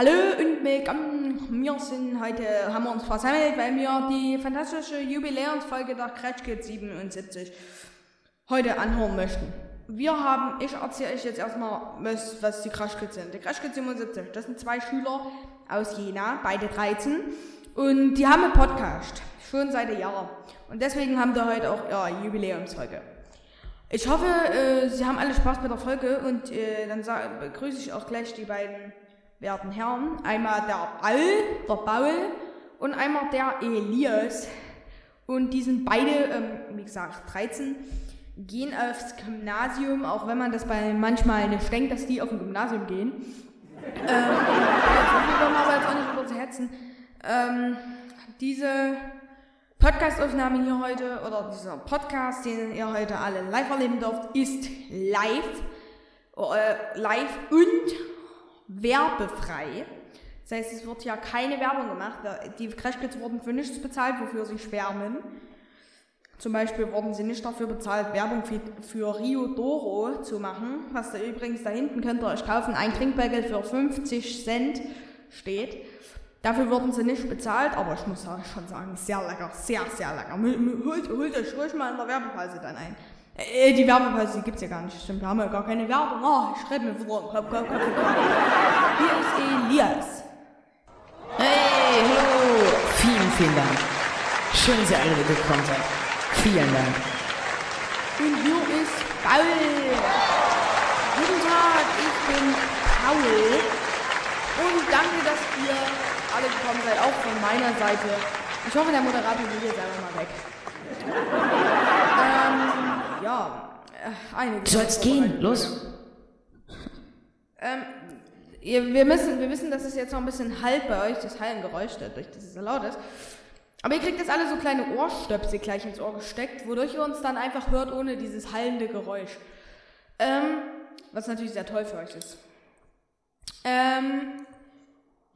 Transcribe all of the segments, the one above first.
Hallo und willkommen. Wir sind heute, haben wir uns versammelt, weil wir die fantastische Jubiläumsfolge der Crash Kids 77 heute anhören möchten. Wir haben, ich erzähle euch jetzt erstmal, was, was die Crash Kids sind. Die Crash Kids 77, das sind zwei Schüler aus Jena, beide 13. Und die haben einen Podcast, schon seit Jahren. Und deswegen haben wir heute auch ihre Jubiläumsfolge. Ich hoffe, äh, Sie haben alle Spaß bei der Folge und äh, dann begrüße ich auch gleich die beiden werten Herren. Einmal der Ball, der Paul und einmal der Elias. Und die sind beide, ähm, wie gesagt, 13, gehen aufs Gymnasium, auch wenn man das bei manchmal nicht denkt, dass die auf ein Gymnasium gehen. ähm, aber jetzt auch nicht zu hetzen. Ähm, diese Podcastaufnahme hier heute, oder dieser Podcast, den ihr heute alle live erleben dürft, ist live, äh, live und werbefrei. Das heißt, es wird ja keine Werbung gemacht. Die Crashkids wurden für nichts bezahlt, wofür sie schwärmen. Zum Beispiel wurden sie nicht dafür bezahlt, Werbung für, für Rio Doro zu machen. Was da übrigens da hinten könnt ihr euch kaufen. Ein Trinkbeutel für 50 Cent steht. Dafür wurden sie nicht bezahlt, aber ich muss schon sagen, sehr lecker, sehr, sehr lecker. Holt, holt euch ruhig mal in der Werbepause dann ein. Äh, die Werbepause, die gibt's ja gar nicht, stimmt. Wir haben ja gar keine Werbung. Oh, ich rede mir vor. Komm, komm, komm, komm. Hier ist Elias. Hey, hallo. Vielen, vielen Dank. Schön, dass ihr alle gekommen seid. Vielen Dank. Und hier ist Paul. Guten Tag, ich bin Paul. Und danke, dass ihr alle gekommen seid, auch von meiner Seite. Ich hoffe, der Moderator geht jetzt einfach mal weg. Ja, äh, einige. Du sollst gehen, los. Ähm, ihr, wir, müssen, wir wissen, dass es jetzt noch ein bisschen halt bei euch, das Hallengeräusch, dadurch, dass es so laut ist. Aber ihr kriegt jetzt alle so kleine Ohrstöpsel gleich ins Ohr gesteckt, wodurch ihr uns dann einfach hört ohne dieses hallende Geräusch. Ähm, was natürlich sehr toll für euch ist. Ähm,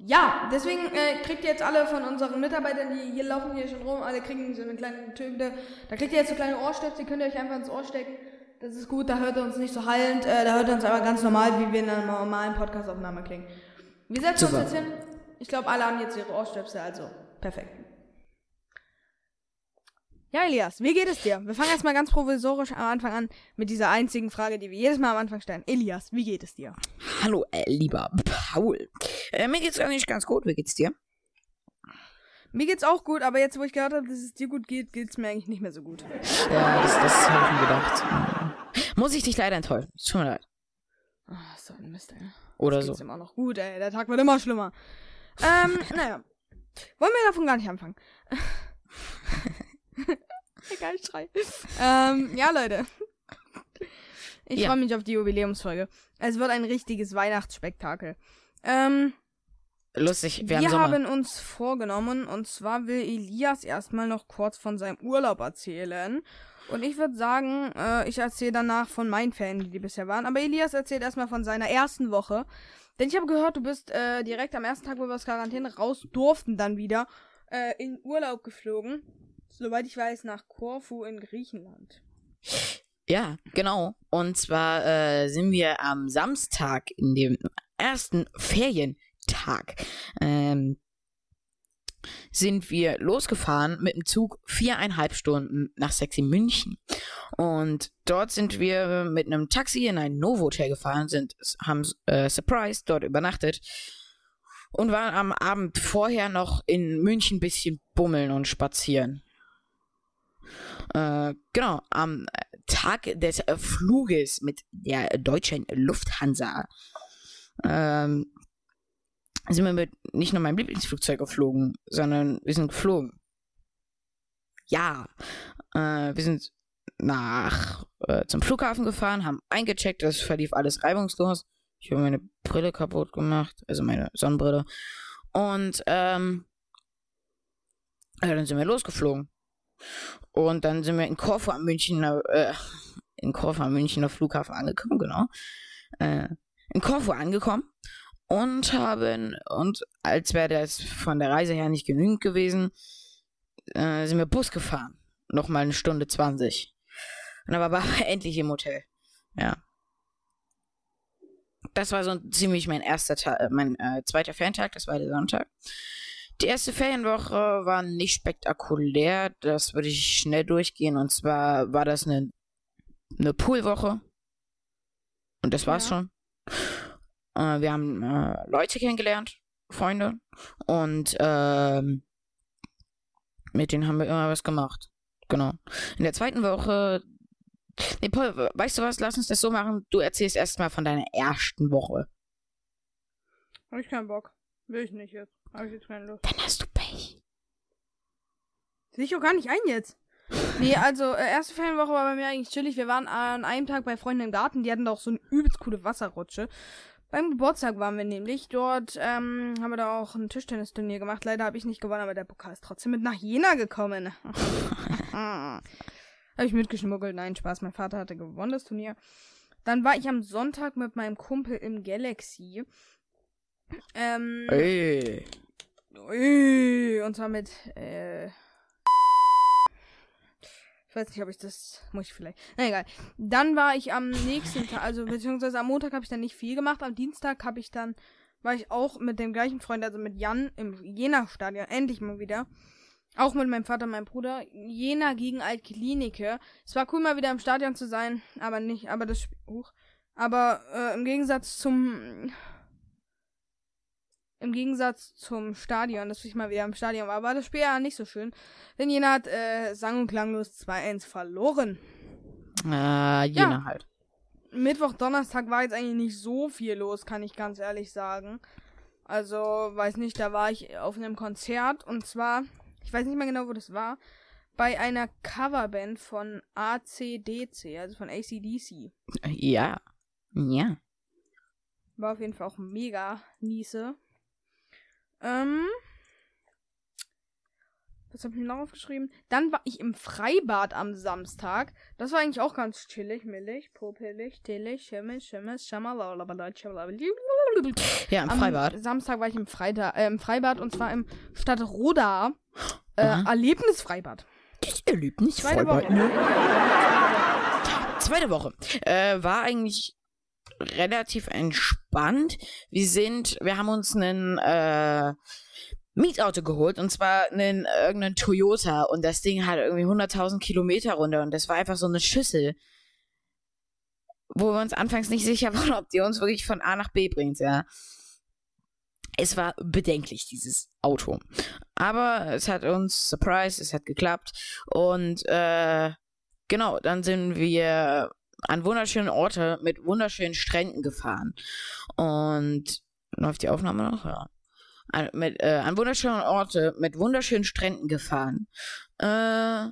ja, deswegen äh, kriegt ihr jetzt alle von unseren Mitarbeitern, die hier laufen hier schon rum, alle kriegen so eine kleine Töne. Da kriegt ihr jetzt so kleine Ohrstöpsel, die könnt ihr euch einfach ins Ohr stecken. Das ist gut, da hört ihr uns nicht so hallend, äh, da hört ihr uns aber ganz normal, wie wir in einer normalen Podcastaufnahme klingen. Wie setzen wir uns jetzt hin? Ich glaube, alle haben jetzt ihre Ohrstöpsel, also perfekt. Ja, Elias, wie geht es dir? Wir fangen erstmal ganz provisorisch am Anfang an mit dieser einzigen Frage, die wir jedes Mal am Anfang stellen. Elias, wie geht es dir? Hallo, äh, lieber Paul. Äh, mir geht's nicht ganz gut. Wie geht's dir? Mir geht's auch gut, aber jetzt, wo ich gehört habe, dass es dir gut geht, geht's mir eigentlich nicht mehr so gut. Ja, das, das habe ich mir gedacht. Muss ich dich leider enttäuschen. Tut mir leid. Ach, so ein Mist, ey. Oder Jetzt so. geht's immer noch gut, ey. Der Tag wird immer schlimmer. Ähm, naja. Wollen wir davon gar nicht anfangen? Egal, ich schrei. ähm, ja, Leute. Ich Ja. freue mich auf die Jubiläumsfolge. Es wird ein richtiges Weihnachtsspektakel. Ähm, Lustig, wir, wir haben haben uns vorgenommen, und zwar will Elias erstmal noch kurz von seinem Urlaub erzählen. Und ich würde sagen, äh, ich erzähle danach von meinen Ferien, die bisher waren. Aber Elias erzählt erstmal von seiner ersten Woche. Denn ich habe gehört, du bist äh, direkt am ersten Tag, wo wir aus Quarantäne raus durften, dann wieder äh, in Urlaub geflogen. Soweit ich weiß, nach Korfu in Griechenland. Ja, genau. Und zwar äh, sind wir am Samstag in dem ersten Ferientag ähm, sind wir losgefahren mit dem Zug viereinhalb Stunden nach Sexy München. Und dort sind wir mit einem Taxi in ein Novotel gefahren, sind, haben äh, Surprise dort übernachtet und waren am Abend vorher noch in München ein bisschen bummeln und spazieren. Äh, genau, am Tag des Fluges mit der deutschen Lufthansa ähm, sind wir mit nicht nur meinem Lieblingsflugzeug geflogen, sondern wir sind geflogen. Ja, äh, wir sind nach äh, zum Flughafen gefahren, haben eingecheckt, das verlief alles reibungslos. Ich habe meine Brille kaputt gemacht, also meine Sonnenbrille. Und ähm, ja, dann sind wir losgeflogen. Und dann sind wir in am Münchner, äh, in am Münchner Flughafen angekommen, genau. Äh, in Korfu angekommen und haben, und als wäre das von der Reise her nicht genügend gewesen, äh, sind wir Bus gefahren. Nochmal eine Stunde 20. Und dann waren wir endlich im Hotel. Ja. das war so ziemlich mein erster Tag, äh, mein äh, zweiter Ferientag, das war der Sonntag. Die erste Ferienwoche war nicht spektakulär, das würde ich schnell durchgehen. Und zwar war das eine, eine Poolwoche. Und das war's Ja. schon. Äh, wir haben äh, Leute kennengelernt, Freunde. Und ähm, mit denen haben wir immer was gemacht. Genau. In der zweiten Woche. Nee, Paul, we- weißt du was? Lass uns das so machen. Du erzählst erstmal von deiner ersten Woche. Hab ich keinen Bock. Will ich nicht jetzt. Hab ich jetzt keine Lust. Dann hast du Pech. Sehe ich auch gar nicht ein jetzt. Nee, also, äh, erste Ferienwoche war bei mir eigentlich chillig. Wir waren an einem Tag bei Freunden im Garten. Die hatten da auch so eine übelst coole Wasserrutsche. Beim Geburtstag waren wir nämlich. Dort ähm, haben wir da auch ein Tischtennisturnier gemacht. Leider habe ich nicht gewonnen, aber der Pokal ist trotzdem mit nach Jena gekommen. habe ich mitgeschmuggelt. Nein, Spaß. Mein Vater hatte gewonnen, das Turnier. Dann war ich am Sonntag mit meinem Kumpel im Galaxy. Ähm, Ey. Ui, und zwar mit, äh. Ich weiß nicht, ob ich das. Muss ich vielleicht. Na egal. Dann war ich am nächsten Tag, also beziehungsweise am Montag habe ich dann nicht viel gemacht. Am Dienstag habe ich dann, war ich auch mit dem gleichen Freund, also mit Jan im Jena-Stadion, endlich mal wieder. Auch mit meinem Vater meinem Bruder. Jena gegen Altklinike. Es war cool, mal wieder im Stadion zu sein, aber nicht, aber das Spiel. Huch. Aber äh, im Gegensatz zum im Gegensatz zum Stadion, dass ich mal wieder im Stadion war, war das Spiel ja nicht so schön. Denn Jena hat äh, sang- und klanglos 2-1 verloren. Äh, Jena halt. Mittwoch, Donnerstag war jetzt eigentlich nicht so viel los, kann ich ganz ehrlich sagen. Also, weiß nicht, da war ich auf einem Konzert und zwar, ich weiß nicht mehr genau, wo das war, bei einer Coverband von ACDC, also von ACDC. Ja. Ja. War auf jeden Fall auch mega niese. Ähm. Was habe ich mir noch aufgeschrieben? Dann war ich im Freibad am Samstag. Das war eigentlich auch ganz chillig, millig, popelig, tillig, schimmel, schamalalabalala, Ja, im Am Freibad. Samstag war ich im, Freida äh, im Freibad und zwar im Stadtroda äh, Aha. Erlebnisfreibad. Das Erlebnis Zweite Woche. Zweite Woche. Äh, war eigentlich relativ entspannt. Wir sind, wir haben uns einen äh, Mietauto geholt und zwar einen irgendeinen Toyota und das Ding hat irgendwie 100.000 Kilometer runter und das war einfach so eine Schüssel, wo wir uns anfangs nicht sicher waren, ob die uns wirklich von A nach B bringt, ja. Es war bedenklich, dieses Auto. Aber es hat uns, Surprise, es hat geklappt. Und äh, genau, dann sind wir an wunderschönen Orte mit wunderschönen Stränden gefahren. Und läuft die Aufnahme noch? Ja. An, mit, äh, an wunderschönen Orte mit wunderschönen Stränden gefahren. Äh,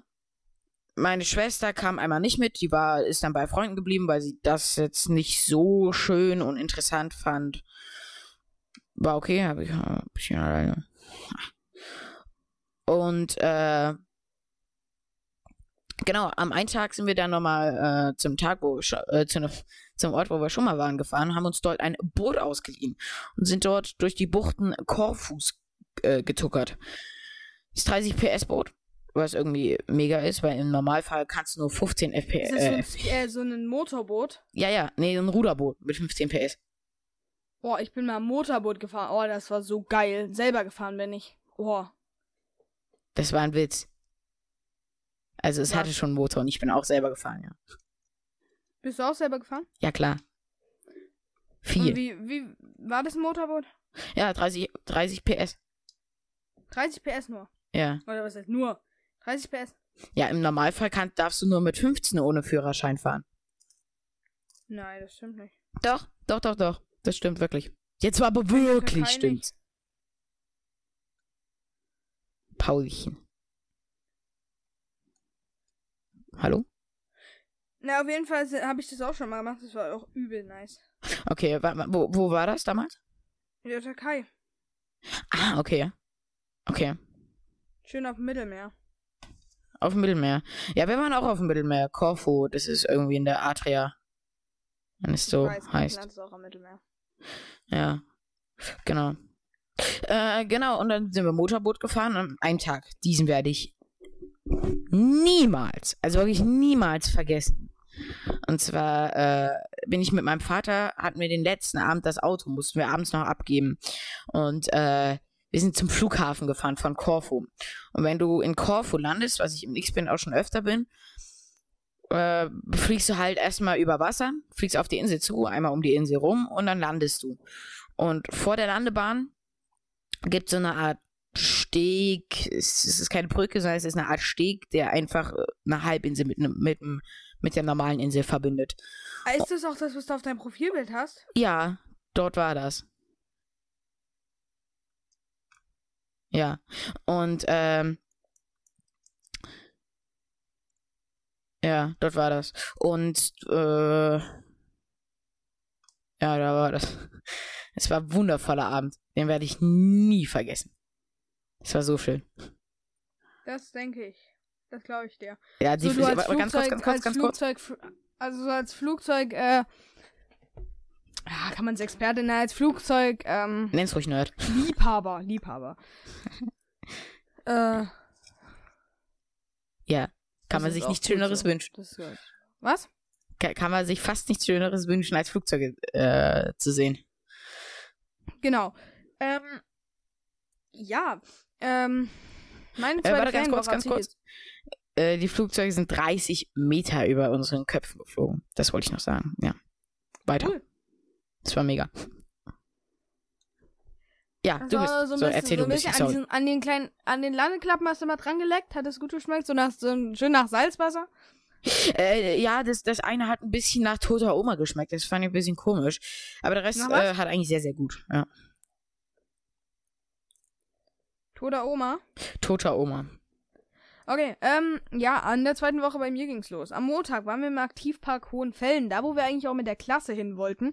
meine Schwester kam einmal nicht mit, die war, ist dann bei Freunden geblieben, weil sie das jetzt nicht so schön und interessant fand. War okay, habe ich ein bisschen alleine. Und äh, genau, am einen Tag sind wir dann nochmal äh, zum Tag, wo äh, zu ne, zum Ort, wo wir schon mal waren, gefahren, haben uns dort ein Boot ausgeliehen und sind dort durch die Buchten Korfus äh, getuckert. Das 30 PS Boot, was irgendwie mega ist, weil im Normalfall kannst du nur 15 FPS. Ist das Äh, so, ein, äh, so ein Motorboot? ja, ja, nee, ein Ruderboot mit 15 PS. Boah, ich bin mal Motorboot gefahren. Oh, das war so geil. Selber gefahren bin ich. Oh. Das war ein Witz. Also es Was? hatte schon einen Motor und ich bin auch selber gefahren, ja. Bist du auch selber gefahren? Ja, klar. Und Viel. wie, wie war das ein Motorboot? Ja, 30, 30 PS. 30 PS nur. Ja. Oder was heißt nur? 30 PS? Ja, im Normalfall kann, darfst du nur mit 15 ohne Führerschein fahren. Nein, das stimmt nicht. Doch, doch, doch, doch. Das stimmt wirklich. Jetzt war aber wirklich stimmt's. Paulchen. Hallo? Na, auf jeden Fall habe ich das auch schon mal gemacht. Das war auch übel nice. Okay, wo, wo war das damals? In der Türkei. Ah, okay. Okay. Schön auf dem Mittelmeer. Auf dem Mittelmeer. Ja, wir waren auch auf dem Mittelmeer. Korfu, das ist irgendwie in der Adria. Wenn es so ich weiß, heißt. Griechenland ist auch am Mittelmeer. Ja, genau. Äh, genau, und dann sind wir Motorboot gefahren an einem Tag. Diesen werde ich niemals, also wirklich niemals vergessen. Und zwar, äh, bin ich mit meinem Vater, hatten wir den letzten Abend das Auto, mussten wir abends noch abgeben. Und äh, wir sind zum Flughafen gefahren von Korfu. Und wenn du in Korfu landest, was ich im X-Bin auch schon öfter bin, äh, fliegst du halt erstmal über Wasser, fliegst auf die Insel zu, einmal um die Insel rum und dann landest du. Und vor der Landebahn gibt es so eine Art Steg, es ist keine Brücke, sondern es ist eine Art Steg, der einfach äh, eine Halbinsel mit, mit, mit der normalen Insel verbindet. Ah, ist das auch das, was du auf deinem Profilbild hast? Ja, dort war das. Ja. Und ähm, ja, dort war das. Und äh, ja, da war das. Es war ein wundervoller Abend. Den werde ich nie vergessen. Es war so schön. Das denke ich. Das glaube ich dir. Ja, die so, du als aber ganz kurz, ganz kurz, ganz kurz. Flugzeug, also so als Flugzeug, äh, ja, kann man es Experte nennen, als Flugzeug, ähm, Nenn's ruhig Nerd. Liebhaber, Liebhaber. äh, Ja. Kann man sich nichts Schöneres so. wünschen. Was? Ka- Kann man sich fast nichts Schöneres wünschen, als Flugzeuge äh, zu sehen. Genau. Ähm, ja, ähm, meine Äh, zweite warte, ganz kurz, ganz kurz. Äh, die Flugzeuge sind 30 Meter über unseren Köpfen geflogen. Das wollte ich noch sagen. Ja. Weiter. Cool. Das war mega. Ja, Das du bist. so, So, bisschen, erzähl so du ein bisschen bisschen. an, diesen, an den kleinen, an den Landeklappen hast du mal dran geleckt, hat es gut geschmeckt, so nach so schön nach Salzwasser. Äh, ja, das, das eine hat ein bisschen nach toter Oma geschmeckt. Das fand ich ein bisschen komisch. Aber der Rest äh, hat eigentlich sehr, sehr gut. Ja. Toter Oma. Toter Oma. Okay, ähm, ja, an der zweiten Woche bei mir ging's los. Am Montag waren wir im Aktivpark Hohenfällen, da wo wir eigentlich auch mit der Klasse hin wollten.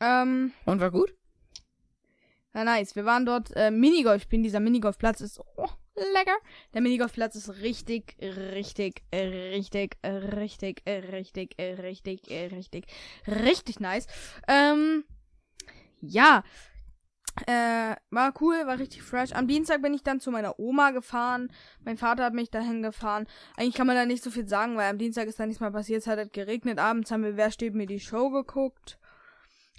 Ähm, Und war gut? na nice. Wir waren dort äh, Minigolf spielen. Dieser Minigolfplatz ist oh, lecker. Der Minigolfplatz ist richtig, richtig, richtig, richtig, richtig, richtig, richtig, richtig nice. Ähm, ja. Äh, war cool, war richtig fresh. Am Dienstag bin ich dann zu meiner Oma gefahren. Mein Vater hat mich dahin gefahren. Eigentlich kann man da nicht so viel sagen, weil am Dienstag ist da nichts mehr passiert. Es hat halt geregnet. Abends haben wir Wer steht mir die Show geguckt.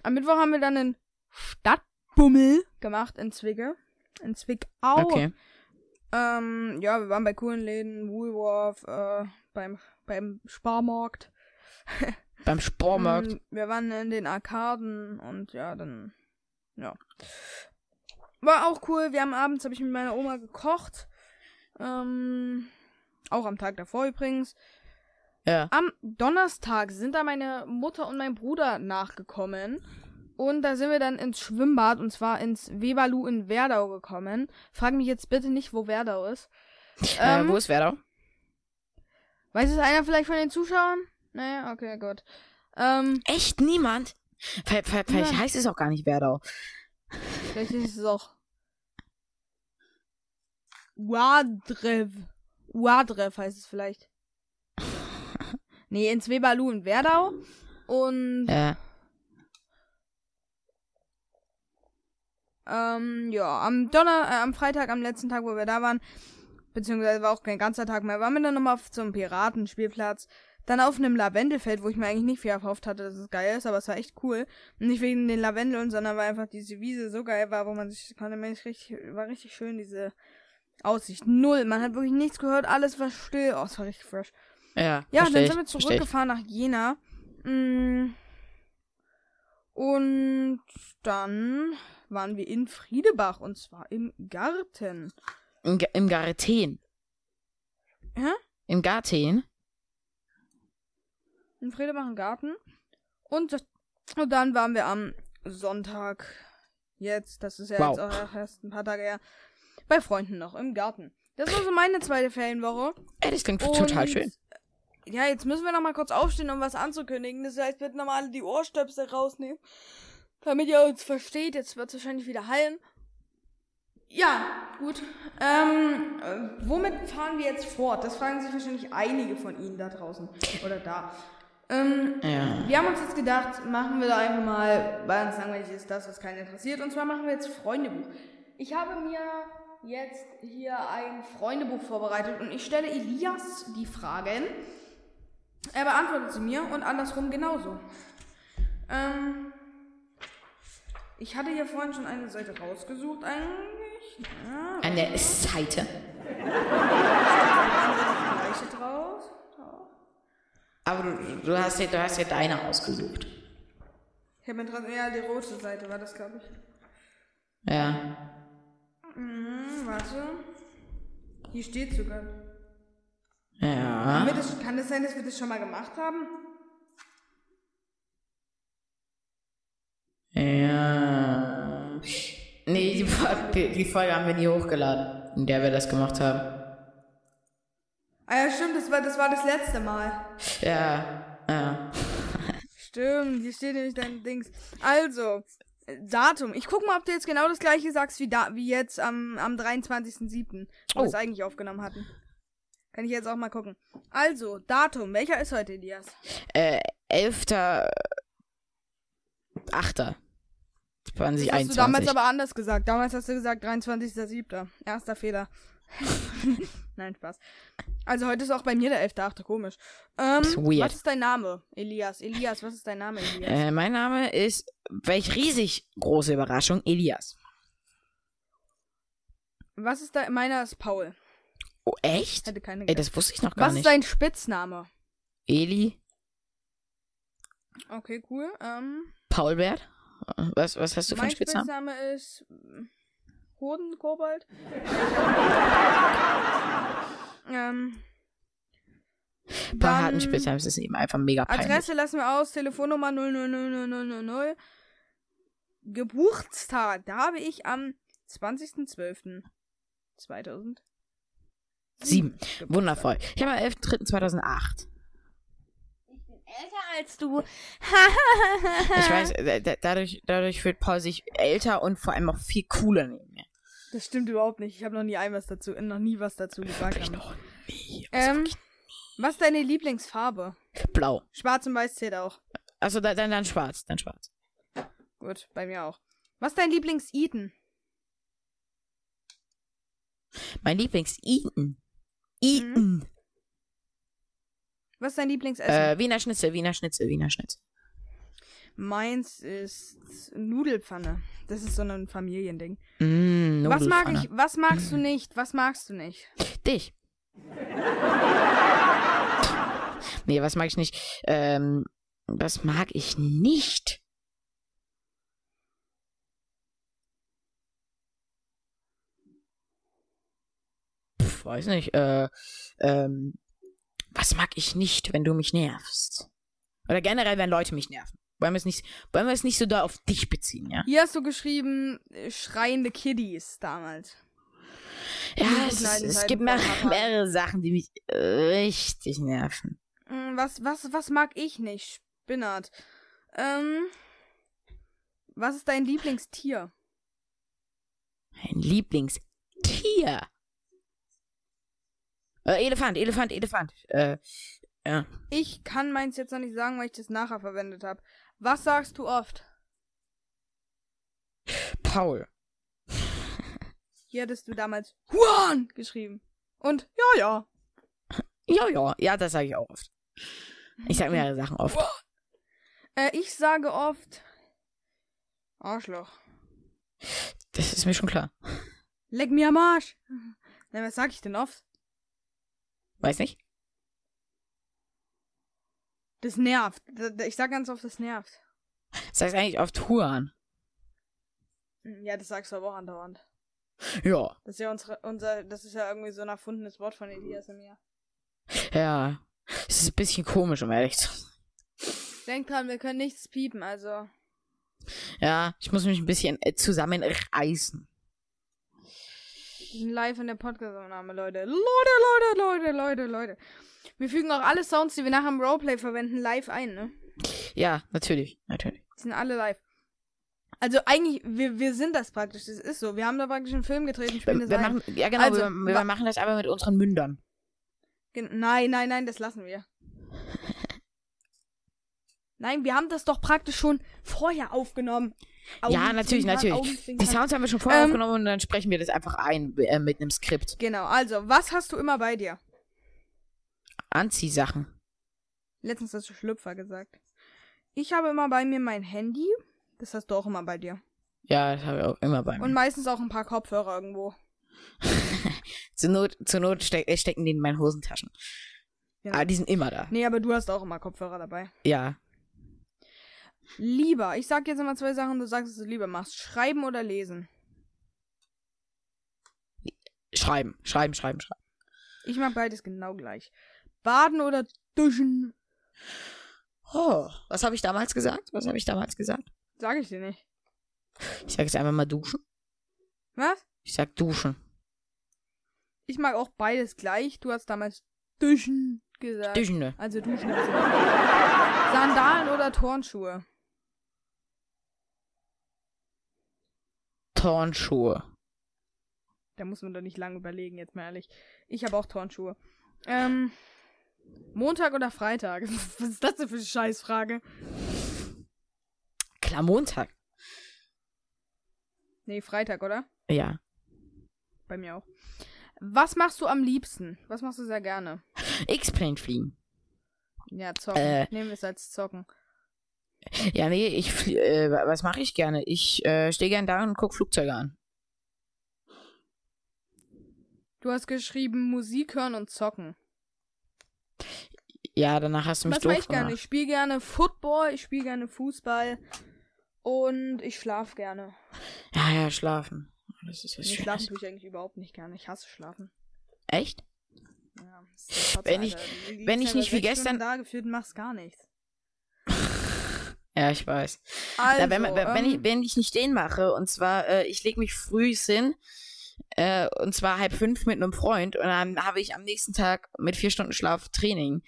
Am Mittwoch haben wir dann einen Stadtbummel gemacht in Zwicke. In Zwickau. Okay. Ähm, ja, wir waren bei coolen Läden, Woolworth, äh, beim, beim Sparmarkt. Beim Spormarkt. Mm, Wir waren in den Arkaden und ja, dann, ja. War auch cool. Wir haben abends, habe ich mit meiner Oma gekocht. Ähm, auch am Tag davor übrigens. Ja. Am Donnerstag sind da meine Mutter und mein Bruder nachgekommen. Und da sind wir dann ins Schwimmbad und zwar ins Weberlu in Werdau gekommen. Frag mich jetzt bitte nicht, wo Werdau ist. äh, Ähm, wo ist Werdau? Weiß es einer vielleicht von den Zuschauern? Nee, okay, gut. Ähm, Echt niemand? Vielleicht, vielleicht, vielleicht Niemand. heißt es auch gar nicht Werdau. vielleicht ist es auch. Wadrev. Wadrev heißt es vielleicht. Nee, ins Weberlu in Werdau. Und Ja. Ähm, ja, am Donner, äh, am Freitag, am letzten Tag, wo wir da waren, beziehungsweise war auch kein ganzer Tag mehr, waren wir dann nochmal zum Piratenspielplatz. Dann auf einem Lavendelfeld, wo ich mir eigentlich nicht viel erhofft hatte, dass es geil ist, aber es war echt cool. Und nicht wegen den Lavendeln, sondern weil einfach diese Wiese so geil war, wo man sich, konnte man richtig, war richtig schön, diese Aussicht. Null, man hat wirklich nichts gehört, alles war still. Oh, es war richtig fresh. Ja, Ja, dann sind wir zurückgefahren nach Jena. Mm. Und dann waren wir in Friedebach und zwar im Garten. Im, Ga- Im Garten. Hä? Im Garten? In Friedebach im Garten. Und, und dann waren wir am Sonntag, jetzt, das ist ja Wow. jetzt auch erst ein paar Tage her, bei Freunden noch im Garten. Das war so meine zweite Ferienwoche. Ey, das klingt Und, total schön. Ja, jetzt müssen wir noch mal kurz aufstehen, um was anzukündigen. Das heißt, bitte nochmal alle die Ohrstöpsel rausnehmen. Damit ihr uns versteht. Jetzt wird es wahrscheinlich wieder hallen. Ja, gut. Ähm, äh, womit fahren wir jetzt fort? Das fragen sich wahrscheinlich einige von Ihnen da draußen. Oder da. Ähm, Ja. wir haben uns jetzt gedacht, machen wir da einfach mal, weil uns langweilig ist, das, was keinen interessiert. Und zwar machen wir jetzt Freundebuch. Ich habe mir jetzt hier ein Freundebuch vorbereitet und ich stelle Elias die Fragen. Er beantwortet sie mir und andersrum genauso. Ähm, ich hatte hier vorhin schon eine Seite rausgesucht eigentlich. Ja, der Seite. das gleiche draus. Da. Aber du, du, hast ja, du hast ja deine ausgesucht. Ich habe mir trotzdem, ja, die rote Seite war das, glaube ich. Ja. Mhm, warte. Hier steht sogar. Ja. Das, kann das sein, dass wir das schon mal gemacht haben? Ja. Nee, die, Fol- die, die Folge haben wir nie hochgeladen, in der wir das gemacht haben. Ah ja, stimmt, das war das, war das letzte Mal. Ja. Ja. Stimmt, hier steht nämlich dein Dings. Also, Datum. Ich guck mal, ob du jetzt genau das gleiche sagst wie, da, wie jetzt am, am 23.07., wo wir Oh. es eigentlich aufgenommen hatten. Kann ich jetzt auch mal gucken. Also, Datum. Welcher ist heute, Elias? Äh, 11. 8. Das hast du 2021. damals aber anders gesagt. Damals hast du gesagt 23.07. Erster Fehler. Nein, Spaß. Also heute ist auch bei mir der 11.8. Komisch. Ähm, ist. Was ist dein Name, Elias? Elias, was ist dein Name, Elias? Äh, mein Name ist, welch riesig große Überraschung, Elias. Was ist dein... Meiner ist Paul. Oh, echt? Hätte keine Ey, das wusste ich noch gar Was ist nicht. dein Spitzname? Eli, Okay, cool. Ähm, Paulbert? Was, was hast du für mein einen Spitznamen? Spitzname ist Hodenkobold. ähm, Spitznamen, das ist eben einfach mega peinlich. Adresse lassen wir aus, Telefonnummer 000000. Geburtstag, da habe ich am 20.12.2000. Sieben. Wundervoll. Ich habe am 11.3.2008. Älter als du. Ich weiß, da- dadurch, dadurch fühlt Paul sich älter und vor allem auch viel cooler neben mir. Das stimmt überhaupt nicht. Ich habe noch nie ein was dazu, noch nie was dazu gesagt. Ich damit. noch nie. Ähm, was ist deine Lieblingsfarbe? Blau. Schwarz und Weiß zählt auch. Also dann, dann, dann schwarz, dann schwarz. Gut, bei mir auch. Was ist dein Lieblings-Eden? Mein Lieblings-Eaten. Eaten. Was ist dein Lieblingsessen? Äh, Wiener Schnitzel, Wiener Schnitzel, Wiener Schnitzel. Meins ist Nudelpfanne. Das ist so ein Familiending. Mm, Was mag ich, was magst du nicht? Was magst du nicht? Dich. nee, was mag ich nicht? Ähm, was mag ich nicht? Pff, weiß nicht. Äh, ähm, was mag ich nicht, wenn du mich nervst? Oder generell, wenn Leute mich nerven. Wollen wir es nicht, wollen wir es nicht so da auf dich beziehen, ja? Hier hast du geschrieben, äh, schreiende Kiddies damals. Ja, es, ist, es gibt mehr, mehrere Sachen, die mich richtig nerven. Hm, Was, was, was mag ich nicht? Spinnert. Ähm, was ist dein Lieblingstier? Mein Lieblingstier. Äh, Elefant, Elefant, Elefant. Äh, ja. Ich kann meins jetzt noch nicht sagen, weil ich das nachher verwendet habe. Was sagst du oft? Paul. Hier hattest du damals Juan geschrieben. Und ja, ja. Ja, ja, ja, das sage ich auch oft. Ich sage mehrere Sachen oft. Äh, ich sage oft Arschloch. Das ist mir schon klar. Leck mir am Arsch. Na, was sag ich denn oft? Weiß nicht? Das nervt. Ich sag ganz oft, das nervt. Sagst eigentlich oft Huan. Hm, Ja, das sagst du aber auch andauernd. Ja. Das ist ja unsere, unser, das ist ja irgendwie so ein erfundenes Wort von Elias und mir. Ja. Es ist ein bisschen komisch, um ehrlich zu sein. Denk dran, wir können nichts piepen, also. Ja, ich muss mich ein bisschen äh, zusammenreißen. Live in der Podcast-Aufnahme, Leute. Leute, Leute, Leute, Leute, Leute. Wir fügen auch alle Sounds, die wir nachher im Roleplay verwenden, live ein, ne? Ja, natürlich, natürlich. Die sind alle live. Also eigentlich, wir, wir sind das praktisch, das ist so. Wir haben da praktisch einen Film gedreht und Wir, spielen das wir ein. machen, ja, genau, Also, wir, wir machen das aber mit unseren Mündern. Nein, nein, nein, das lassen wir. Nein, wir haben das doch praktisch schon vorher aufgenommen. ja, natürlich, natürlich. Die. Sounds haben wir schon vorher Ähm, aufgenommen und dann sprechen wir das einfach ein äh, mit einem Skript. Genau, also, was hast du immer bei dir? Anziehsachen. Letztens hast du Schlüpfer gesagt. Ich habe immer bei mir mein Handy. Das hast du auch immer bei dir. Ja, das habe ich auch immer bei Und mir. meistens auch ein paar Kopfhörer irgendwo. zur Not, zur Not steck, äh, stecken die in meinen Hosentaschen. Genau. Aber die sind immer da. Nee, aber du hast auch immer Kopfhörer dabei. Ja. Lieber, ich sag jetzt immer zwei Sachen, du sagst, was du lieber machst. Schreiben oder lesen? Schreiben, schreiben, schreiben, schreiben. Ich mag beides genau gleich. Baden oder duschen? Oh, was habe ich damals gesagt? Was habe ich damals gesagt? Sag ich dir nicht. Ich sage jetzt einfach mal duschen. Was? Ich sag duschen. Ich mag auch beides gleich. Du hast damals duschen gesagt. Duschen. ne? Also duschen. Sandalen oder Turnschuhe? Turnschuhe. Da muss man doch nicht lange überlegen, jetzt mal ehrlich. Ich habe auch Turnschuhe. Ähm, Montag oder Freitag? Was ist das denn für eine Scheißfrage? Klar, Montag. Nee, Freitag, oder? Ja. Bei mir auch. Was machst du am liebsten? Was machst du sehr gerne? X-Plane fliegen. Ja, zocken. Äh. Nehmen wir es als zocken. Ja, nee, ich flie- äh, wa- was mache ich gerne? Ich äh, stehe gern da und guck Flugzeuge an. Du hast geschrieben Musik hören und zocken. Ja, danach hast du mich Was mache doof ich gerne? Ich spiele gerne Football, ich spiele gerne Fußball und ich schlafe gerne. Ja, ja, schlafen. Das ist was Nee, schlafen tue ich eigentlich überhaupt nicht gerne. Ich hasse schlafen. Echt? Ja, das Wenn ich- wenn ich nicht wie gestern- da gefühlt machst gar nichts. Ja, ich weiß. Also, Na, wenn, wenn, ähm, ich, wenn ich nicht den mache, und zwar, äh, ich lege mich früh hin, äh, und zwar halb fünf mit einem Freund, und dann habe ich am nächsten Tag mit vier Stunden Schlaf Training.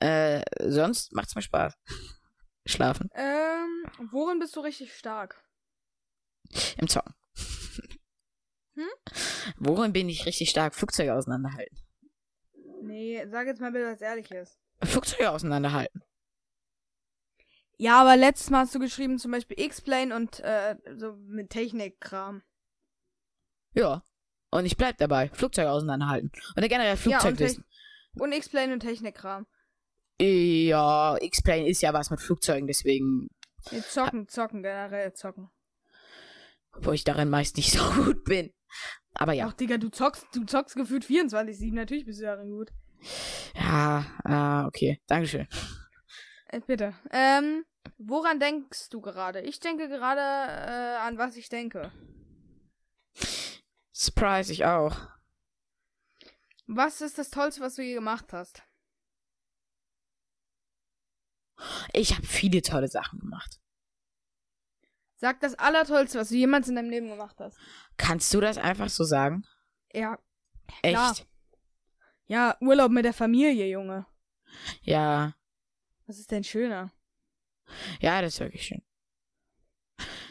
Äh, sonst macht's mir Spaß. Schlafen. ähm, worin bist du richtig stark? Im Zocken. Hm? Worin bin ich richtig stark? Flugzeuge auseinanderhalten. Nee, sag jetzt mal bitte was Ehrliches. Flugzeuge auseinanderhalten. Ja, aber letztes Mal hast du geschrieben zum Beispiel X-Plane und äh, so mit Technikkram. Ja. Und ich bleib dabei. Flugzeuge auseinanderhalten. Und generell Flugzeugwissen. Und X-Plane und Technikkram. Ja, X-Plane ist ja was mit Flugzeugen, deswegen, Nee, zocken, zocken, generell zocken. wo ich darin meist nicht so gut bin. Aber ja. Ach, Digga, du zockst, du zockst gefühlt 24-7. Natürlich bist du darin gut. Ja, ah, okay. Dankeschön. Äh, bitte. Ähm, woran denkst du gerade? Ich denke gerade äh, an was ich denke. Surprise, ich auch. Was ist das Tollste, was du je gemacht hast? Ich habe viele tolle Sachen gemacht. Sag das Allertollste, was du jemals in deinem Leben gemacht hast. Kannst du das einfach so sagen? Ja. Echt? Klar. Ja, Urlaub mit der Familie, Junge. Ja. Was ist denn schöner? Ja, das ist wirklich schön.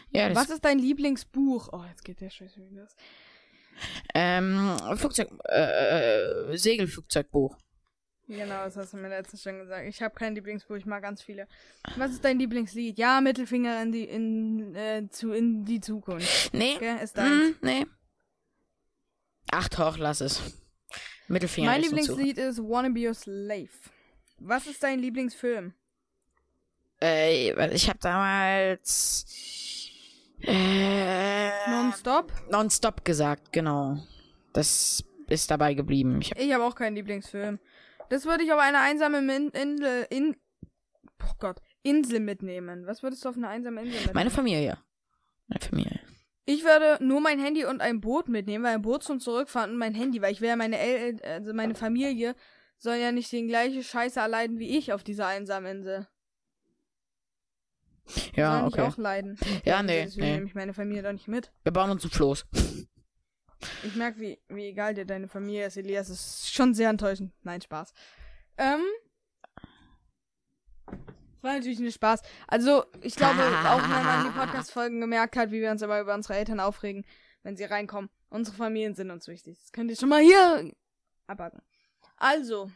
Ja, das Was ist dein Lieblingsbuch? Oh, jetzt geht der Scheiß wieder los. Ähm, Flugzeug, äh, Segelflugzeugbuch. Genau, das hast du mir letztens schon gesagt. Ich habe kein Lieblingsbuch, ich mag ganz viele. Was ist dein Lieblingslied? Ja, Mittelfinger in die in äh, zu in die Zukunft. Nee. Okay, ist dein. Mm, nee. Ach doch, lass es. Mittelfinger mein Lieblingslied ist Wanna Be Your Slave. Was ist dein Lieblingsfilm? Äh, ich habe damals äh, Nonstop? Nonstop gesagt, genau. Das ist dabei geblieben. Ich hab, habe auch keinen Lieblingsfilm. Das würde ich auf eine einsame Min Insel in oh Gott, Insel mitnehmen. Was würdest du auf eine einsame Insel mitnehmen? meine Familie. Meine Familie. Ich würde nur mein Handy und ein Boot mitnehmen, weil ein Boot zum Zurückfahren und mein Handy, weil ich will ja meine El also meine Familie soll ja nicht den gleichen Scheiße erleiden wie ich auf dieser einsamen Insel. Ja, soll okay. ich auch leiden. Ja, nee, Deswegen nee. nehme ich meine Familie doch nicht mit. Wir bauen uns ein Floß. Ich merke, wie, wie egal dir deine Familie ist, Elias. Das ist schon sehr enttäuschend. Nein, Spaß. Ähm. Das war natürlich nicht Spaß. Also, ich glaube, auch wenn man die Podcast-Folgen gemerkt hat, wie wir uns immer über unsere Eltern aufregen, wenn sie reinkommen. Unsere Familien sind uns wichtig. Das könnt ihr schon mal hier abhaken. Also,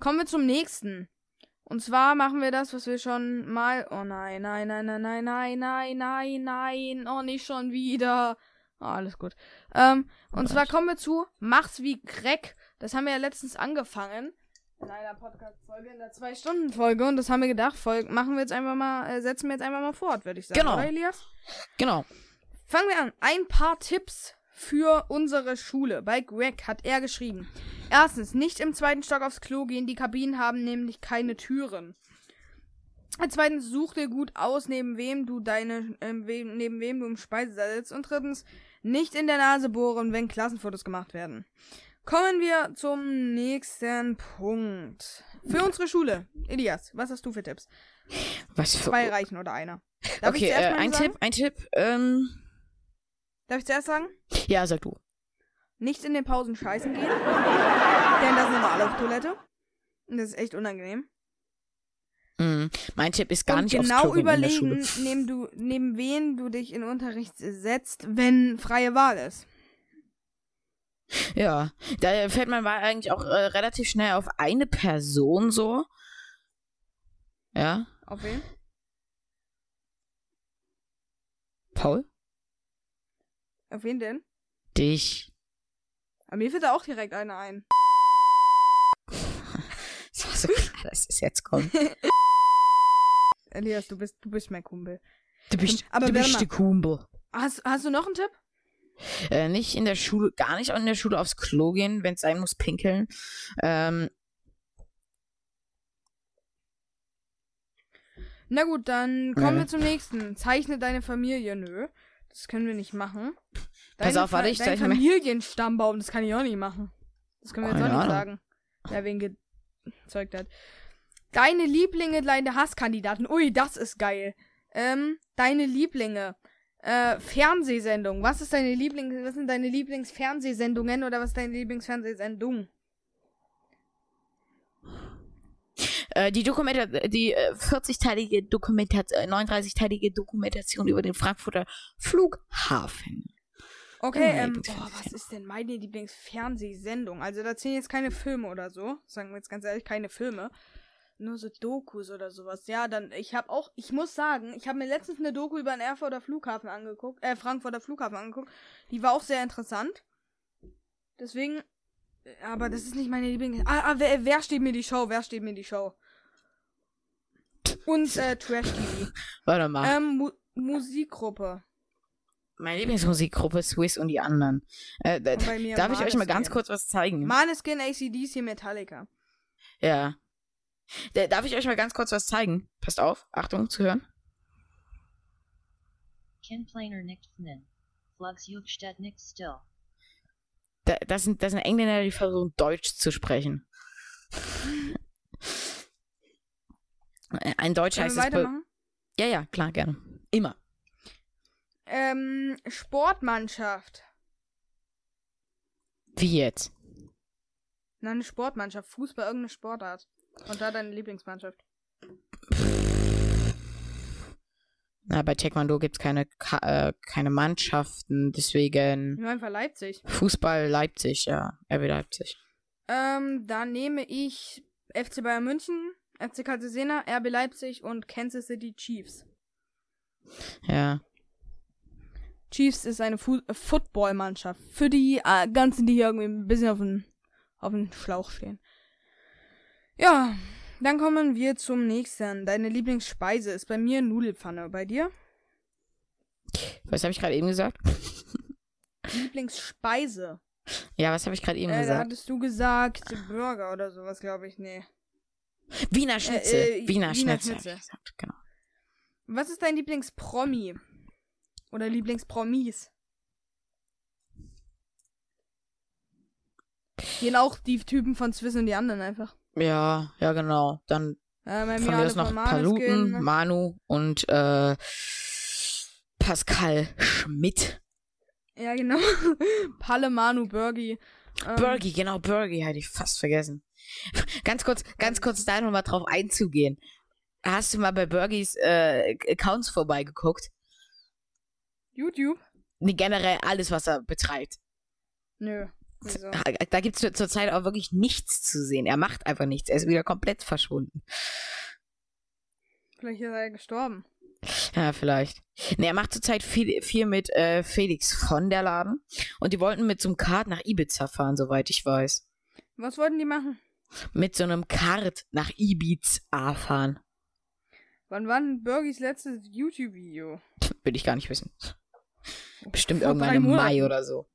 kommen wir zum nächsten. Und zwar machen wir das, was wir schon mal. Oh nein, nein, nein, nein, nein, nein, nein, nein, nein. Oh, nicht schon wieder. Oh, alles gut. Ähm, und Was? zwar kommen wir zu Mach's wie Greg. Das haben wir ja letztens angefangen. in einer Podcast-Folge, in der Zwei-Stunden-Folge. Und das haben wir gedacht, Folge, machen wir jetzt einfach mal, äh, setzen wir jetzt einfach mal fort, würde ich sagen. Genau. Oder, Elias? Genau. Fangen wir an. Ein paar Tipps für unsere Schule. Bei Greg hat er geschrieben. Erstens, nicht im zweiten Stock aufs Klo gehen. Die Kabinen haben nämlich keine Türen. Zweitens, such dir gut aus, neben wem du deine, äh, wem, neben wem du im Speisesaal sitzt. Und drittens, nicht in der Nase bohren, wenn Klassenfotos gemacht werden. Kommen wir zum nächsten Punkt. Für unsere Schule. Elias, was hast du für Tipps? Was für. Zwei reichen oder einer? Darf okay, äh, ein? Tipp, ein Tipp. Ähm, Darf ich zuerst sagen? ja, sag du. Nicht in den Pausen scheißen gehen. denn da sind immer alle auf Toilette. Und das ist echt unangenehm. Mhm. Mein Tipp ist gar und nicht genau überlegen, neben, du, neben wen du dich in Unterricht setzt, wenn freie Wahl ist. Ja, da fällt man mal eigentlich auch äh, relativ schnell auf eine Person so. Ja, Auf wen? Paul? Auf wen denn? Dich. Aber mir fällt da auch direkt einer ein. Das war so klar, dass es jetzt kommt. Elias, du bist, du bist mein Kumpel. Du bist, Aber du bist die Kumpel. Hast, hast du noch einen Tipp? Äh, nicht in der Schule, gar nicht in der Schule aufs Klo gehen, wenn es sein muss, pinkeln. Ähm, Na gut, dann kommen Nö. wir zum nächsten. Zeichne deine Familie. Nö. Das können wir nicht machen. Pass Deine auf, warte, ich dein Familienstammbaum, das kann ich auch nicht machen. Das können wir jetzt auch nicht Ahnung. sagen. Wer wen gezeugt hat. Deine Lieblinge, deine Hasskandidaten. Ui, das ist geil. Ähm, deine Lieblinge. Äh, Fernsehsendung. Was ist deine Lieblings, was sind deine Lieblingsfernsehsendungen oder was ist deine Lieblingsfernsehsendung? Äh, die Dokumenta die äh, 40-teilige Dokumentation, äh, 39-teilige Dokumentation über den Frankfurter Flughafen. Okay, Meine ähm, oh, was ist denn meine Lieblingsfernsehsendung? Also da zählen jetzt keine Filme oder so. Sagen wir jetzt ganz ehrlich, keine Filme. Nur so Dokus oder sowas. Ja, dann, ich habe auch, ich muss sagen, ich habe mir letztens eine Doku über den Erfurter Flughafen angeguckt, äh, Frankfurter Flughafen angeguckt. Die war auch sehr interessant. Deswegen, äh, aber das ist nicht meine Lieblings... Ah, ah wer, wer steht mir die Show? Wer steht mir die Show? Und, äh, Trash TV. Warte mal. ähm, Mu Musikgruppe. Meine Lieblingsmusikgruppe Swiss und die anderen. Äh, Und bei mir darf ich euch mal ganz kurz was zeigen? Maneskin, ACDC, Metallica. ja. Da, darf ich euch mal ganz kurz was zeigen? Passt auf, Achtung, zu hören. Ken Planer nicht still. Da, das, sind, das sind Engländer, die versuchen Deutsch zu sprechen. Äh, Ein Deutsch heißt es. Ja, ja, klar, gerne. Immer. Ähm, Sportmannschaft. Wie jetzt? Na, eine Sportmannschaft. Fußball, irgendeine Sportart. Und da deine Lieblingsmannschaft. Na, bei Taekwondo gibt es keine, Ka äh, keine Mannschaften, deswegen Nur einfach Leipzig. Fußball Leipzig, ja. RB Leipzig. Ähm, da nehme ich FC Bayern München, FC Cartagena, RB Leipzig und Kansas City Chiefs. Ja. Chiefs ist eine Fu äh, Footballmannschaft. Für die äh, ganzen, die hier irgendwie ein bisschen auf den, auf den Schlauch stehen. Ja, dann kommen wir zum nächsten. Deine Lieblingsspeise ist bei mir Nudelpfanne. Bei dir? Was habe ich gerade eben gesagt? Lieblingsspeise. Ja, was habe ich gerade eben Äh, da gesagt? hattest du gesagt Burger oder sowas, glaube ich. Nee. Wiener Schnitzel. äh, Wiener, Wiener Schnitzel. Schnitzel. gesagt, Genau. Was ist dein Lieblingspromi? Oder Lieblingspromis? Gehen auch die Typen von Swiss und die anderen einfach. Ja, ja, genau. Dann Äh, von mir aus noch Paluten, Maneskin. Manu und äh, Pascal Schmidt. Ja, genau. Palle, Manu, Bergi. Ähm, Burgi, genau, Burgi hatte ich fast vergessen. Ganz kurz, ganz kurz da nochmal drauf einzugehen. Hast du mal bei Burgis äh, Accounts vorbeigeguckt? YouTube? Nee, generell alles, was er betreibt. Nö. Wieso? Da, da gibt es zurzeit auch wirklich nichts zu sehen. Er macht einfach nichts. Er ist wieder komplett verschwunden. Vielleicht ist er gestorben. Ja, vielleicht. Nee, er macht zurzeit viel, viel mit äh, Felix von der Laden. Und die wollten mit so einem Kart nach Ibiza fahren, soweit ich weiß. Was wollten die machen? Mit so einem Kart nach Ibiza fahren. Wann war denn Burgis letztes YouTube-Video? Will ich gar nicht wissen. Bestimmt Vor irgendwann im Mai Monaten. oder so.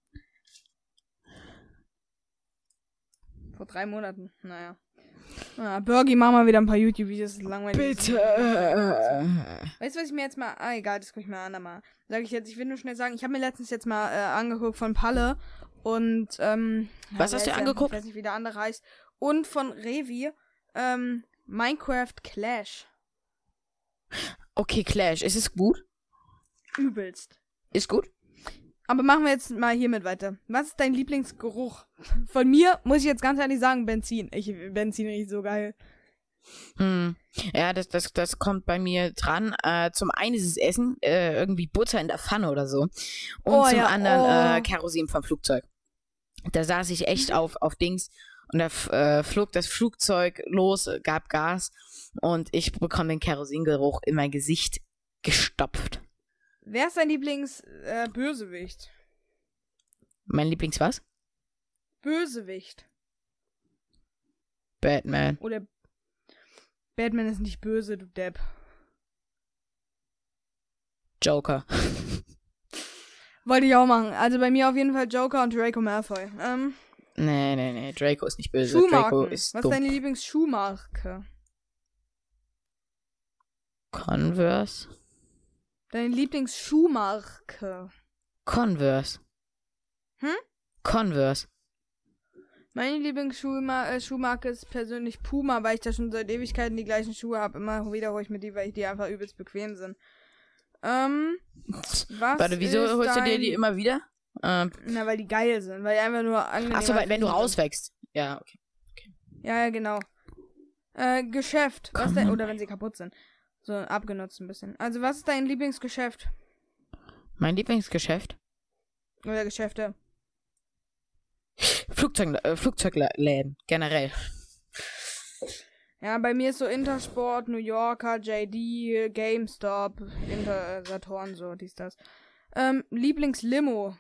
Vor drei Monaten. Naja. Ah, Burgi, mach mal wieder ein paar YouTube-Videos. Das ist langweilig. Bitte. Weißt du, was ich mir jetzt mal. Ah, egal, das guck ich mir an, mal. Sag ich jetzt, ich will nur schnell sagen, ich habe mir letztens jetzt mal äh, angeguckt von Palle und, ähm. Was hast du angeguckt? Ich weiß nicht, wie der andere heißt. Und von Revi, ähm, Minecraft Clash. Okay, Clash. Ist es gut? Übelst. Ist gut? Aber machen wir jetzt mal hiermit weiter. Was ist dein Lieblingsgeruch? Von mir muss ich jetzt ganz ehrlich sagen, Benzin. Ich, Benzin riecht so geil. Hm. Ja, das, das, das kommt bei mir dran. Äh, zum einen ist es Essen, äh, irgendwie Butter in der Pfanne oder so. Und Oh, zum ja, anderen oh. äh, Kerosin vom Flugzeug. Da saß ich echt auf, auf Dings und da äh, flog das Flugzeug los, gab Gas und ich bekomme den Kerosingeruch in mein Gesicht gestopft. Wer ist dein Lieblings-Bösewicht? Äh? Mein Lieblings was? Bösewicht. Batman. Oder Batman ist nicht böse, du Depp. Joker. Wollte ich auch machen. Also bei mir auf jeden Fall Joker und Draco Malfoy. Ähm, Nee, nee, nee. Draco ist nicht böse. Draco ist Was ist dumm. deine Lieblingsschuhmarke? Converse. Deine Lieblingsschuhmarke? Converse. Hm? Converse. Meine Lieblingsschuhmarke äh, ist persönlich Puma, weil ich da schon seit Ewigkeiten die gleichen Schuhe habe. Immer wieder hole ich mir die, weil die einfach übelst bequem sind. Ähm, was Warte, wieso ist holst du dir dein- die immer wieder? Ähm, Na, weil die geil sind, weil die einfach nur angenehm achso, weil- wenn du rauswächst. Ja, okay. Ja, ja, genau. Äh, Geschäft. Was denn? Oder wenn sie kaputt sind. So, abgenutzt ein bisschen. Also, was ist dein Lieblingsgeschäft? Mein Lieblingsgeschäft? Oder Geschäfte? Flugzeug, äh, Flugzeugläden, generell. Ja, bei mir ist so Intersport, New Yorker, JD, GameStop, Inter Saturn, so, dies, das. Ähm, Lieblingslimo.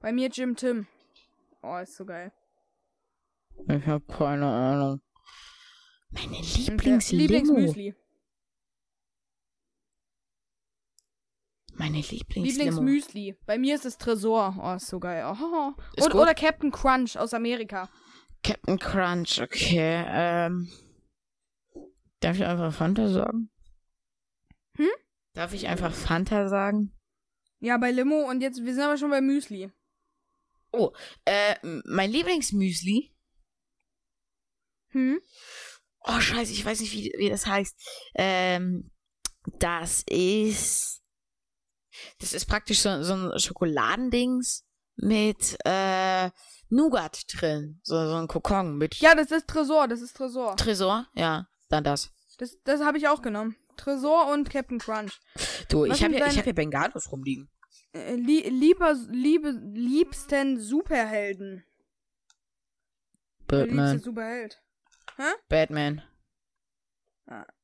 Bei mir Jim Tim. Oh, ist so geil. Ich hab keine Ahnung. Meine Und Lieblingslimo. Lieblingsmüsli. Meine Lieblingslimo. Lieblingsmüsli. Bei mir ist es Tresor. Oh, ist so geil. Oh. Ist Und, gut? oder Captain Crunch aus Amerika. Captain Crunch, okay. Ähm, darf ich einfach Fanta sagen? Hm? Darf ich einfach Fanta sagen? Ja, bei Limo und jetzt, wir sind aber schon bei Müsli. Äh, m- mein Lieblingsmüsli. Hm? Oh, scheiße, ich weiß nicht, wie, wie das heißt. Ähm, das ist. Das ist praktisch so, so ein Schokoladendings mit äh, Nougat drin. So, so ein Kokon mit Ja, das ist Tresor, das ist Tresor. Tresor. Ja, dann das. Das, das habe ich auch genommen. Tresor und Captain Crunch. Du, Was ich habe ja, ich hab ja Bengalos rumliegen. Äh, li lieber, liebe, liebsten Superhelden. Der liebste Batman. Superheld. Batman.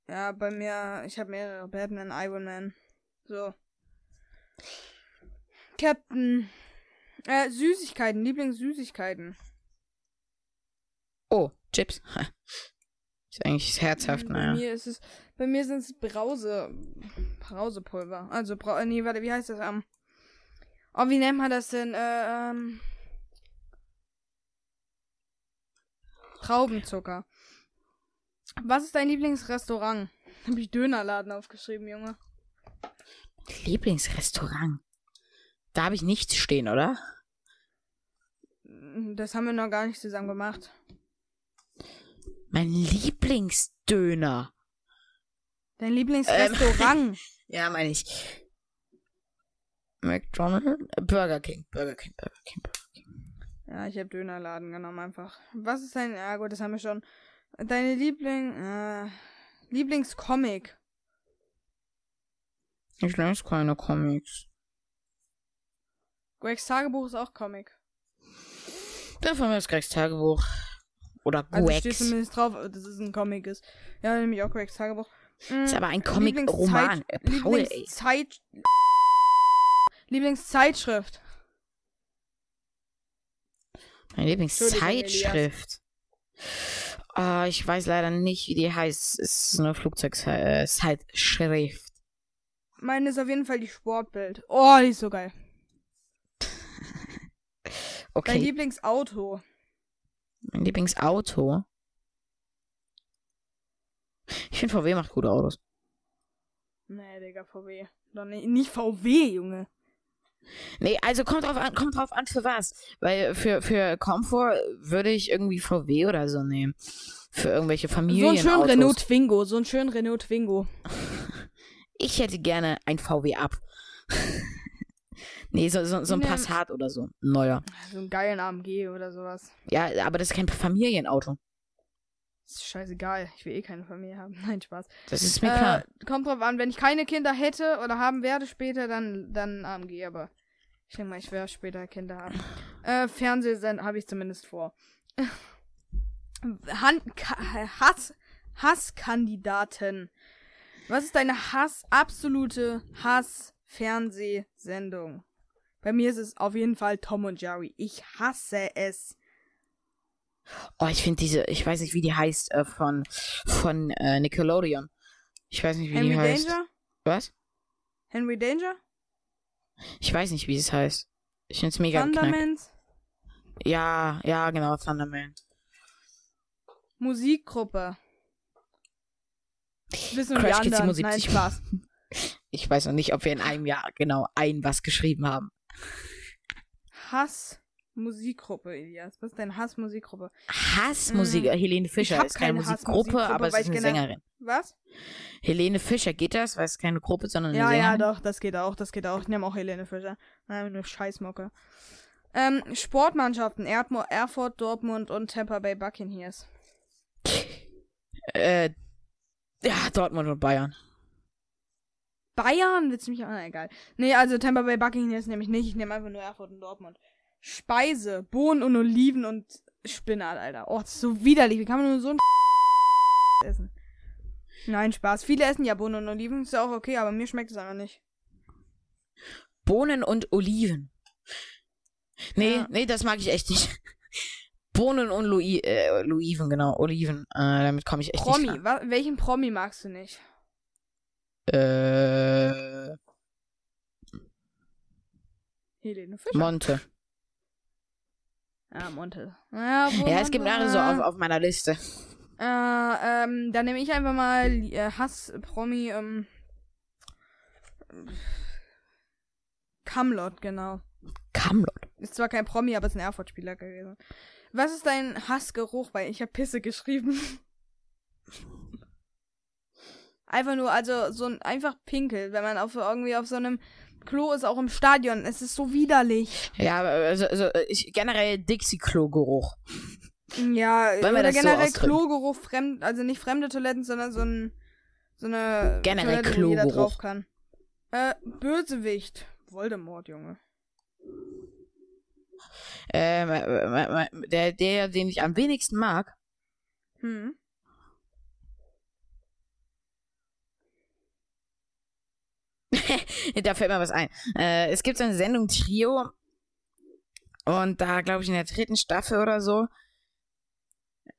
Ja, bei mir, ich habe mehrere. Batman, Iron Man. So. Captain. Äh, Süßigkeiten, Lieblingssüßigkeiten. Oh, Chips. Ist eigentlich herzhaft, bei naja. mir ist es, bei mir sind es Brause, Brausepulver. Also, Brau nee, warte, wie heißt das? Ähm, oh, wie nennt man das denn? Äh, ähm, Traubenzucker. Was ist dein Lieblingsrestaurant? Hab ich Dönerladen aufgeschrieben, Junge. Lieblingsrestaurant. Da habe ich nichts stehen, oder? Das haben wir noch gar nicht zusammen gemacht. Mein Lieblingsdöner. Dein Lieblingsrestaurant? Ja, meine ich. McDonald's? Burger King. Burger King, Burger King, Burger King. Ja, ich habe Dönerladen genommen einfach. Was ist dein, ja gut, das haben wir schon. Deine Liebling, äh, Lieblingscomic? Ich lese keine Comics. Gregs Tagebuch ist auch Comic. Dafür ist Gregs Tagebuch. Oder Also steht Gregs. zumindest drauf, dass es ein Comic ist. Ja, nämlich auch Gregs Tagebuch. Mm, ist aber ein Comic-Roman. Äh, Paul, ey. Lieblingszeit Lieblingszeitschrift. Meine Lieblingszeitschrift. Ah, ich weiß leider nicht, wie die heißt. Es ist eine Flugzeugzeitschrift. Meine ist auf jeden Fall die Sportbild. Oh, die ist so geil. Okay. Lieblingsauto. Mein Lieblingsauto. Ich finde VW macht gute Autos. Nee, Digga, VW. Doch nicht, nicht VW, Junge. Nee, also kommt drauf an, kommt drauf an für was. Weil für, für Komfort würde ich irgendwie VW oder so nehmen. Für irgendwelche So Familien. ein schön Renault Twingo. So ein schön Renault Twingo. Ich hätte gerne ein VW ab. nee, so, so, so ein Nee. Passat oder so. Neuer. So einen geilen AMG oder sowas. Ja, aber das ist kein Familienauto. Ist scheißegal. Ich will eh keine Familie haben. Nein, Spaß. Das ist mir klar. Äh, kommt drauf an, wenn ich keine Kinder hätte oder haben werde später, dann, dann AMG, aber ich denke mal, ich werde später Kinder haben. Äh, Fernsehsend habe ich zumindest vor. Han Hass Hasskandidaten. Was ist deine Hass, absolute Hass-Fernsehsendung? Bei mir ist es auf jeden Fall Tom und Jerry. Ich hasse es. Oh, ich finde diese, ich weiß nicht, wie die heißt, äh, von, von äh, Nickelodeon. Ich weiß nicht, wie Henry die heißt. Danger? Was? Henry Danger? Ich weiß nicht, wie es heißt. Ich finde es mega knack. Thundermans? Ja, ja, genau, Thunderman. Musikgruppe. Wissen Crash Kids anderen. 77. Nein, Spaß. Ich weiß noch nicht, ob wir in einem Jahr genau ein was geschrieben haben. Hass Musikgruppe, Elias. Was ist denn Hass Musikgruppe? Hassmusik, äh, Helene Fischer ist keine keine Musikgruppe, Hassmusikgruppe, aber es ist eine Sängerin. Was? Helene Fischer geht das, weil es keine Gruppe, sondern eine Ja, ja, Sängerin. doch, das geht auch, das geht auch. Ich nehme auch Helene Fischer. Nein, nur Scheißmucke. Ähm, Sportmannschaften, Erdmo Erfurt, Dortmund und Tampa Bay Buccaneers. Äh, ja, Dortmund und Bayern. Bayern? Willst du mich auch? Na, egal. Nee, also Tampa Bay Buccaneers nehme ich nicht. Ich nehme einfach nur Erfurt und Dortmund. Speise, Bohnen und Oliven und Spinat, Alter. Oh, das ist so widerlich. Wie kann man nur so ein essen? Nein, Spaß. Viele essen ja Bohnen und Oliven. Ist ja auch okay, aber mir schmeckt es einfach nicht. Bohnen und Oliven. Nee, Ja. nee, das mag ich echt nicht. Bohnen und Louis, äh, Oliven, genau, Oliven. Äh, damit komme ich echt Promi. nicht Wa welchen Promi magst du nicht? Äh, Helene Fischer. Monte. Ja, Monte. Ja, Ja, es gibt mehrere so auf, auf meiner Liste. Äh, ähm, dann nehme ich einfach mal äh, Hass-Promi, ähm. Kamlot, genau. Kamlot. Ist zwar kein Promi, aber ist ein Erfurt-Spieler gewesen. Was ist dein Hassgeruch? Weil ich habe Pisse geschrieben. einfach nur, also so ein einfach Pinkel, wenn man auf irgendwie auf so einem Klo ist, auch im Stadion. Es ist so widerlich. Ja, also, also ich, generell Dixie-Klo-Geruch. Ja, oder so generell ausdrücken? Klogeruch, fremd, also nicht fremde Toiletten, sondern so ein so eine Generell Toilette, jeder Klogeruch. drauf kann. Äh, Bösewicht. Voldemort, Junge. Ähm, äh, äh, äh, der, der, den ich am wenigsten mag, Hm. da fällt mir was ein. Äh, es gibt so eine Sendung Trio und da, glaube ich, in der dritten Staffel oder so,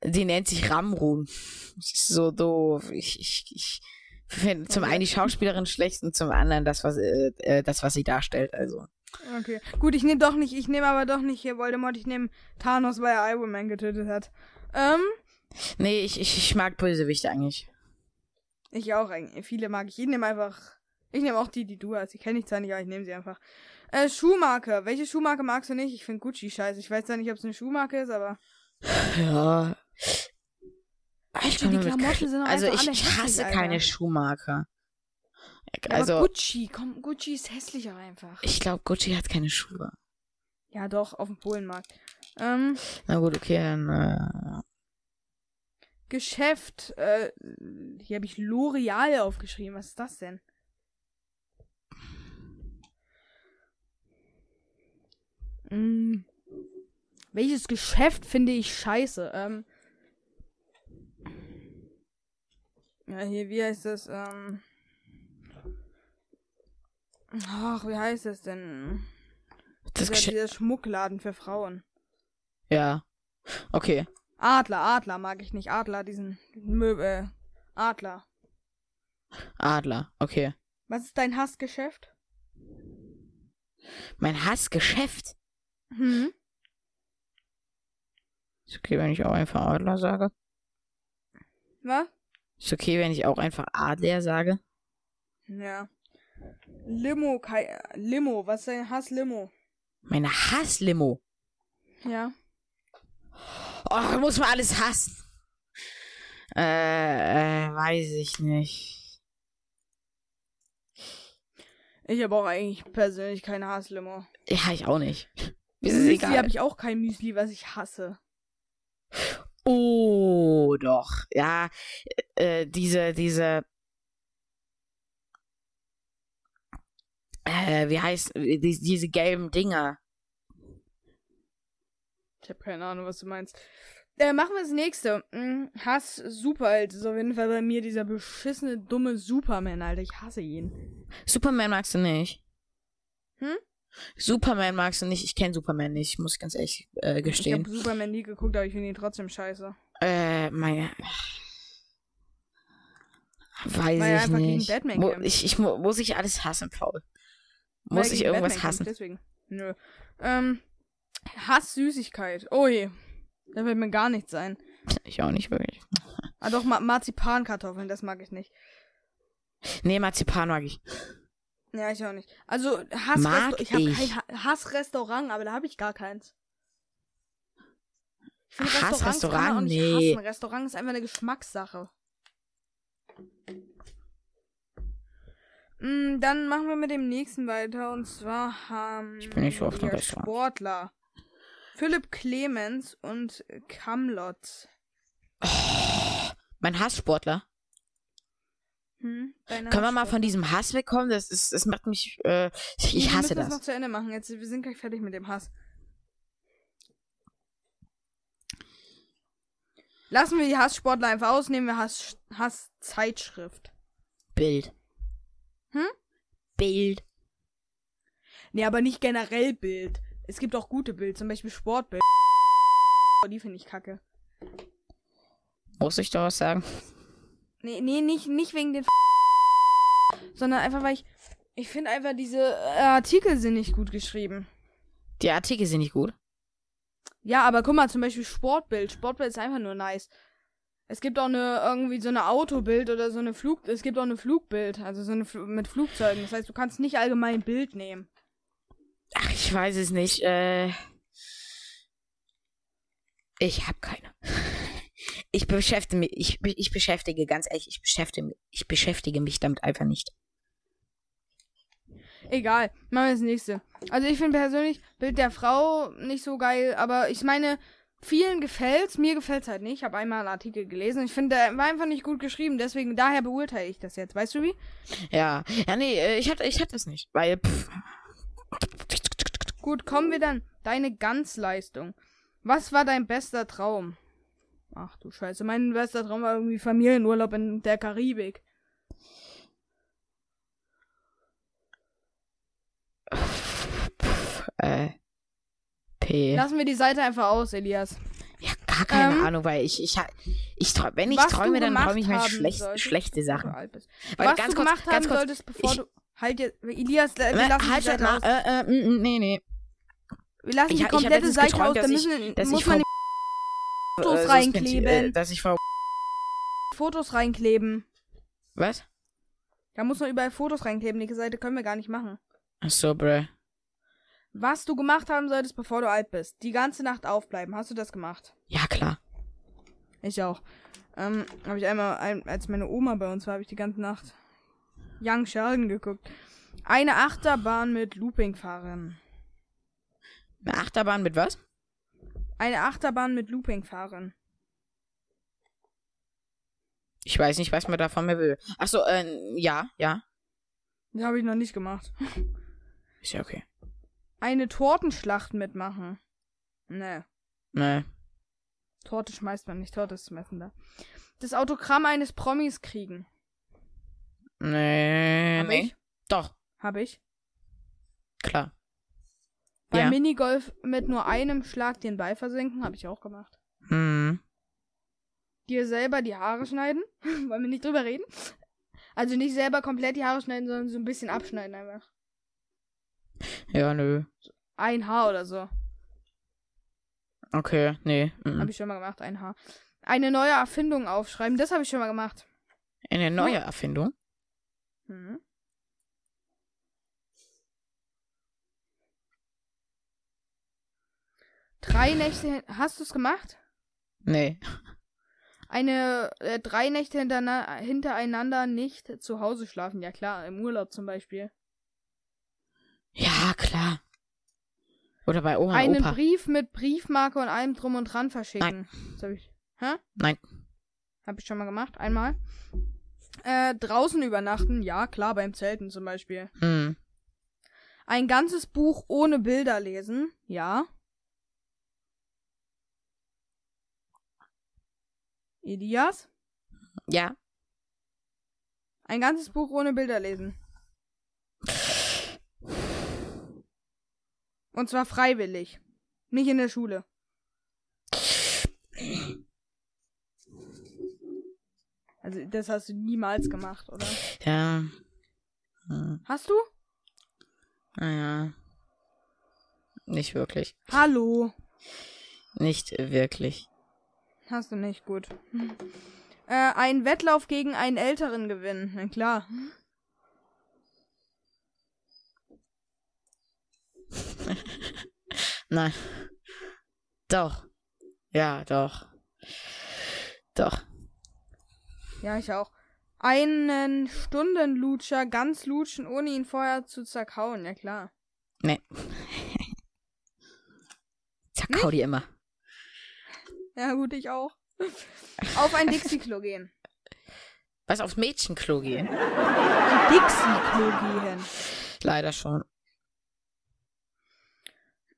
die nennt sich Ramrun. Das ist so doof. Ich, ich, ich finde zum einen die Schauspielerin schlecht und zum anderen das, was, äh, äh, das, was sie darstellt. Also. Okay. Gut, ich nehme doch nicht, ich nehme aber doch nicht hier Voldemort, ich nehme Thanos, weil er Iron Man getötet hat. Ähm, Nee, ich, ich, ich mag Bösewichte eigentlich. ich auch eigentlich. Viele mag ich. Ich nehme einfach, ich nehme auch die, die du hast. Ich kenne dich zwar nicht, aber ich nehme sie einfach. Äh, Schuhmarke. Welche Schuhmarke magst du nicht? Ich finde Gucci scheiße. Ich weiß zwar nicht, ob es eine Schuhmarke ist, aber. Ja. Ich die Klamotten Kl- sind doch also ich, ich hässlich, hasse Alter. keine Schuhmarke. Ja, Also, aber Gucci, komm, Gucci ist hässlicher einfach. ich glaube, Gucci hat keine Schuhe. Ja, doch, auf dem Polenmarkt. Ähm, Na gut, okay, dann. Äh, Geschäft. Äh, hier habe ich L'Oreal aufgeschrieben. Was ist das denn? Mm. Welches Geschäft finde ich scheiße? Ähm. Ja, hier, wie heißt das? Ähm. Ach, wie heißt das denn? das Dieser, dieser Schmuckladen für Frauen. Ja. Okay. Adler, Adler mag ich nicht. Adler, diesen Möbel. Äh, Adler. Adler. Okay. Was ist dein Hassgeschäft? Mein Hassgeschäft. Hm? Ist okay, wenn ich auch einfach Adler sage. Was? Ist okay, wenn ich auch einfach Adler sage. Ja. Limo, Kai, Limo, was ist dein Hass Limo? Meine Hasslimo. Ja. Oh, muss man alles hassen. Äh, äh, weiß ich nicht. Ich habe auch eigentlich persönlich keine Hasslimo. Ja, ich auch nicht. Ist es Müsli habe ich auch kein Müsli, was ich hasse. Oh, doch. Ja, äh, diese, diese. Äh, wie heißt, die, diese gelben Dinger. Ich habe keine Ahnung, was du meinst. Äh, machen wir das nächste. Hm, Hass Superheld ist auf jeden Fall bei mir dieser beschissene, dumme Superman, Alter. Ich hasse ihn. Superman magst du nicht. Hm? Superman magst du nicht. Ich kenne Superman nicht, muss ich ganz ehrlich äh, Ich gestehen. habe Superman nie geguckt, aber ich finde ihn trotzdem scheiße. Äh, meine. Weiß Weil ich nicht. Kämpft. ich, ich, mu- muss ich alles hassen, Paul? Muss ich irgendwas Batman hassen? deswegen. Nö. Ähm, Hass Süßigkeit. Oh je. Da wird mir gar nichts sein. Ich auch nicht wirklich. Ah doch, Ma Marzipankartoffeln, das mag ich nicht. Nee, Marzipan mag ich. Ja, ich auch nicht. Also, Hass Mag ich habe kein ha Hassrestaurant, aber da habe ich gar keins. Ich finde, Restaurants Hassrestaurant? nicht Nee. hassen. Restaurant ist einfach eine Geschmackssache. Mm, dann machen wir mit dem nächsten weiter. Und zwar haben Ich bin nicht so oft wir Restaurant. Sportler. Philipp Clemens und Kamlot. Mein Hasssportler. Hm? Können wir mal von diesem Hass wegkommen? Das, ist, das macht mich. Äh, ich, ich wir hasse müssen das das. noch zu Ende machen. Jetzt, wir sind gleich fertig mit dem Hass. Lassen wir die Hasssportler einfach aus, nehmen wir Hass, Hasszeitschrift. Bild. Hm? Bild. Nee, aber nicht generell Bild. Es gibt auch gute Bild, zum Beispiel Sportbild. Die finde ich kacke. Muss ich da was sagen? Nee, nee, nicht, nicht wegen den sondern einfach, weil ich. Ich finde einfach, diese äh, Artikel sind nicht gut geschrieben. Die Artikel sind nicht gut. Ja, aber guck mal, zum Beispiel Sportbild. Sportbild ist einfach nur nice. Es gibt auch eine, irgendwie so eine Autobild oder so eine Flug, es gibt auch eine Flugbild, also so eine Fl mit Flugzeugen. Das heißt, du kannst nicht allgemein Bild nehmen. Ach, ich weiß es nicht. Äh, ich habe keine. Ich beschäftige mich, ich, ich beschäftige, ganz ehrlich, ich beschäftige, ich beschäftige mich damit einfach nicht. Egal, machen wir das nächste. Also ich finde persönlich Bild der Frau nicht so geil, aber ich meine, vielen gefällt's, mir gefällt's halt nicht. Ich habe einmal einen Artikel gelesen. Ich finde, der war einfach nicht gut geschrieben, deswegen daher beurteile ich das jetzt. Weißt du wie? Ja, ja, nee, äh, ich hatte, ich hatte es nicht, weil, pff, Gut, kommen wir dann. Deine Ganzleistung. Was war dein bester Traum? Ach du Scheiße, mein bester Traum war irgendwie Familienurlaub in der Karibik. äh, P. Lassen wir die Seite einfach aus, Elias. Ja, gar keine Ähm, Ahnung, weil ich, ich, ich träum, wenn ich träume, dann träume ich mir schlecht, schlechte Sachen. Weil Was ganz du kurz, gemacht ganz haben kurz, solltest, bevor ich- du. Halt jetzt. Elias, wir Äh, lassen die halt Seite mal, aus. äh, äh, mm, mm, nee, nee. Wir lassen Ich die ich komplette Seite geträumt, aus, da dass ich- müssen, dass muss ich man Fotos äh, suspendi- reinkleben. Äh, dass ich Frau. Fotos reinkleben. Was? Da muss man überall Fotos reinkleben. Die Seite können wir gar nicht machen. Ach so, bruh. Was du gemacht haben solltest, bevor du alt bist. Die ganze Nacht aufbleiben. Hast du das gemacht? Ja, klar. Ich auch. Ähm, habe ich einmal, ein, als meine Oma bei uns war, habe ich die ganze Nacht Young Sheldon geguckt. Eine Achterbahn mit Loopingfahrern. Eine Achterbahn mit was? Eine Achterbahn mit Loopingfahrern. Ich weiß nicht, was man davon mehr will. Ach so, äh, ja, ja. Das habe ich noch nicht gemacht. Ist ja okay. Eine Tortenschlacht mitmachen. Nee. Nee. Torte schmeißt man nicht, Torte ist zum Essen da. Das Autogramm eines Promis kriegen. Nee, Hab nee. ich? Doch, Hab ich. klar. Beim Ja. Minigolf mit nur einem Schlag den Ball versenken, habe ich auch gemacht. Hm. Dir selber die Haare schneiden. Wollen wir nicht drüber reden? Also nicht selber komplett die Haare schneiden, sondern so ein bisschen abschneiden einfach. Ja, nö. Ein Haar oder so. Okay, nee. mhm. Habe ich schon mal gemacht, ein Haar. Eine neue Erfindung aufschreiben, das habe ich schon mal gemacht. Eine neue Erfindung. Mhm. Drei Nächte. Hast du es gemacht? Nee. Eine äh, drei Nächte hintereinander nicht zu Hause schlafen. Ja klar, im Urlaub zum Beispiel. Ja, klar. Oder bei Oma und Einen Opa. Brief mit Briefmarke und allem drum und dran verschicken. Das hab ich. Hä? Nein. Hab ich schon mal gemacht, einmal. Äh, draußen übernachten, ja klar, beim Zelten zum Beispiel. Hm. Ein ganzes Buch ohne Bilder lesen, ja. Elias? Ja. Ein ganzes Buch ohne Bilder lesen. Und zwar freiwillig. Nicht in der Schule. Also, das hast du niemals gemacht, oder? Ja. Hm. Hast du? Naja. Nicht wirklich. Hallo. Nicht wirklich. Hast du nicht, gut. Äh, ein Wettlauf gegen einen Älteren gewinnen. Na klar. Nein. Doch. Ja, doch. Doch. Ja, ich auch. Einen Stundenlutscher ganz lutschen, ohne ihn vorher zu zerkauen. Ja klar. Nee. Zerkau die immer. Ja gut, ich auch. Auf ein Dixie-Klo gehen. Was aufs Mädchenklo gehen? Ein Dixie-Klo gehen. Leider schon.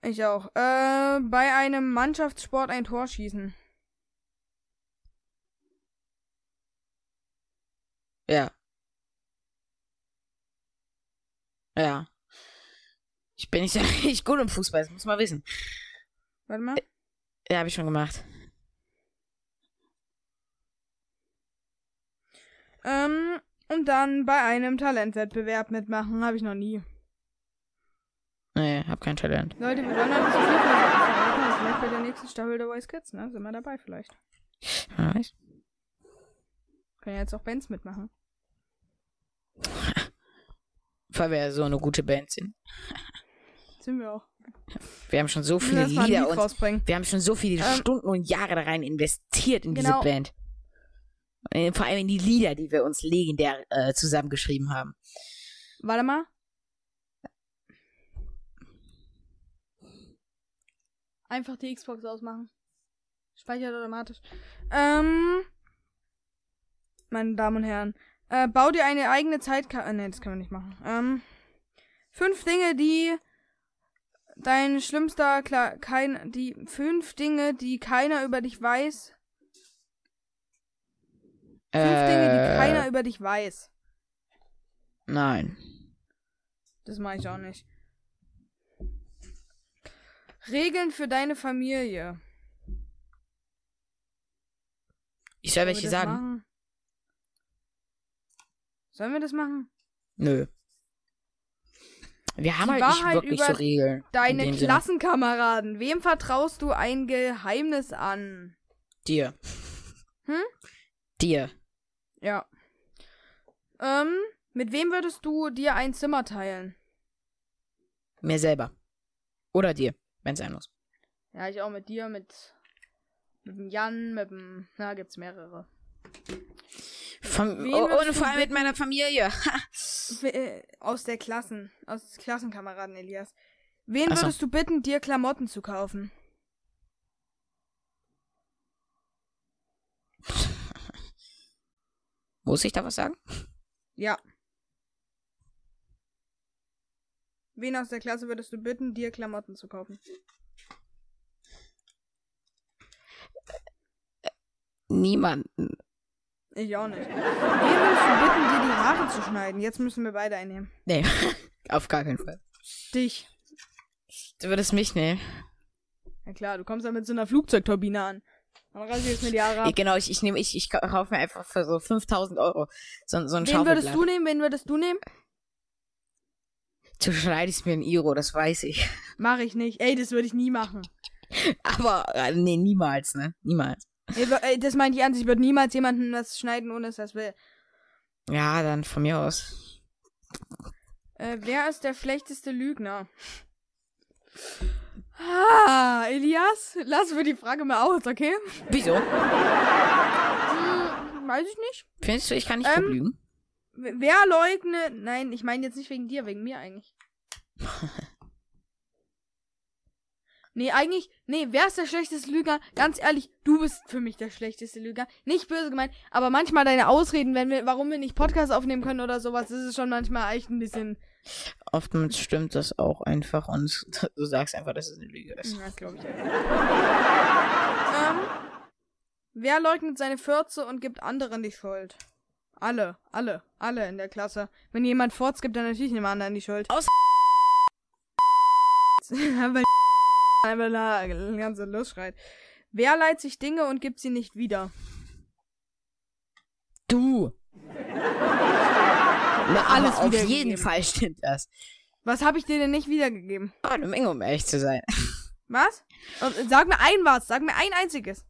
Ich auch. Äh, bei einem Mannschaftssport ein Tor schießen. Ja. Ja. Ich bin nicht so richtig gut im Fußball, das muss man wissen. Warte mal. Ja, habe ich schon gemacht. Ähm, und dann bei einem Talentwettbewerb mitmachen. Habe ich noch nie. Nee, hab kein Talent. Leute, wir wollen halt zu viel verraten. Vielleicht bei der nächsten Staffel der Voice Kids, ne? Sind wir dabei vielleicht. Wer weiß. Können ja jetzt auch Bands mitmachen. Weil wir ja so eine gute Band sind. Sind wir auch. Wir haben schon so viele Lieder Lied und wir haben schon so viele Ähm, Stunden und Jahre da rein investiert in genau. diese Band. Äh, Vor allem in die Lieder, die wir uns legendär äh, zusammengeschrieben haben. Warte mal. Einfach die Xbox ausmachen. Speichert automatisch. Ähm. Meine Damen und Herren. Äh, bau dir eine eigene Zeitkarte. Ne, das kann man nicht machen. Ähm. Fünf Dinge, die dein schlimmster klar kein die fünf Dinge, die keiner über dich weiß. Fünf Dinge, die Äh, keiner über dich weiß. Nein. Das mache ich auch nicht. Regeln für deine Familie. Ich soll Sollen welche sagen? Machen? Sollen wir das machen? Nö. Wir haben Die halt nicht wirklich über so Regeln. in Deine Sinne. Klassenkameraden. Wem vertraust du ein Geheimnis an? Dir. Hm? Dir. Ja. Ähm, mit wem würdest du dir ein Zimmer teilen? Mir selber. Oder dir, wenn es sein muss. Ja, ich auch mit dir, mit, mit dem Jan, mit dem, na, gibt's mehrere. Oh, würdest und du vor allem mit meiner Familie. Äh, Aus der Klassen, aus Klassenkameraden Elias. Wen Ach so. würdest du bitten, dir Klamotten zu kaufen? Muss ich da was sagen? Ja. Wen aus der Klasse würdest du bitten, dir Klamotten zu kaufen? Niemanden. Ich auch nicht. Wen würdest du bitten, dir die Haare zu schneiden? Jetzt müssen wir beide einnehmen. Nee, auf gar keinen Fall. Dich. Du würdest mich nehmen. Ja klar, du kommst ja mit so einer Flugzeugturbine an. Dann rasierst mir die Haare ab. genau, ich, ich nehme, ich, ich kaufe mir einfach für so 5000 Euro so, so ein Wen würdest du nehmen? Wen würdest du nehmen? Du schneidest mir ein Iro, das weiß ich. Mach ich nicht. Ey, das würde ich nie machen. Aber, äh, nee, niemals, ne? Niemals. Ey, das meinte ich ernst. Ich würde niemals jemanden was schneiden, ohne dass er es will. Ja, dann von mir aus. Äh, wer ist der schlechteste Lügner? Ah, Elias, lassen wir die Frage mal aus, okay? Wieso? Hm, weiß ich nicht. Findest du, ich kann nicht Ähm, lügen? Wer leugnet. Nein, ich meine jetzt nicht wegen dir, wegen mir eigentlich. Nee, eigentlich, nee, wer ist der schlechteste Lügner? Ganz ehrlich, du bist für mich der schlechteste Lügner. Nicht böse gemeint, aber manchmal deine Ausreden, wenn wir, warum wir nicht Podcast aufnehmen können oder sowas, das ist schon manchmal echt ein bisschen. Oftmals stimmt das auch einfach und du sagst einfach, dass es eine Lüge ist. Ja, glaube ich. ähm, wer leugnet seine Fürze und gibt anderen die Schuld? Alle, alle, alle in der Klasse. Wenn jemand Furz gibt, dann natürlich dem anderen die Schuld. Aus- Weil einfach da ganze losschreit. Wer leiht sich Dinge und gibt sie nicht wieder? Du! Na, alles auf jeden Fall stimmt das. Was habe ich dir denn nicht wiedergegeben? Oh, eine Menge, um ehrlich zu sein. Was? Und, sag mir ein was, sag mir ein einziges.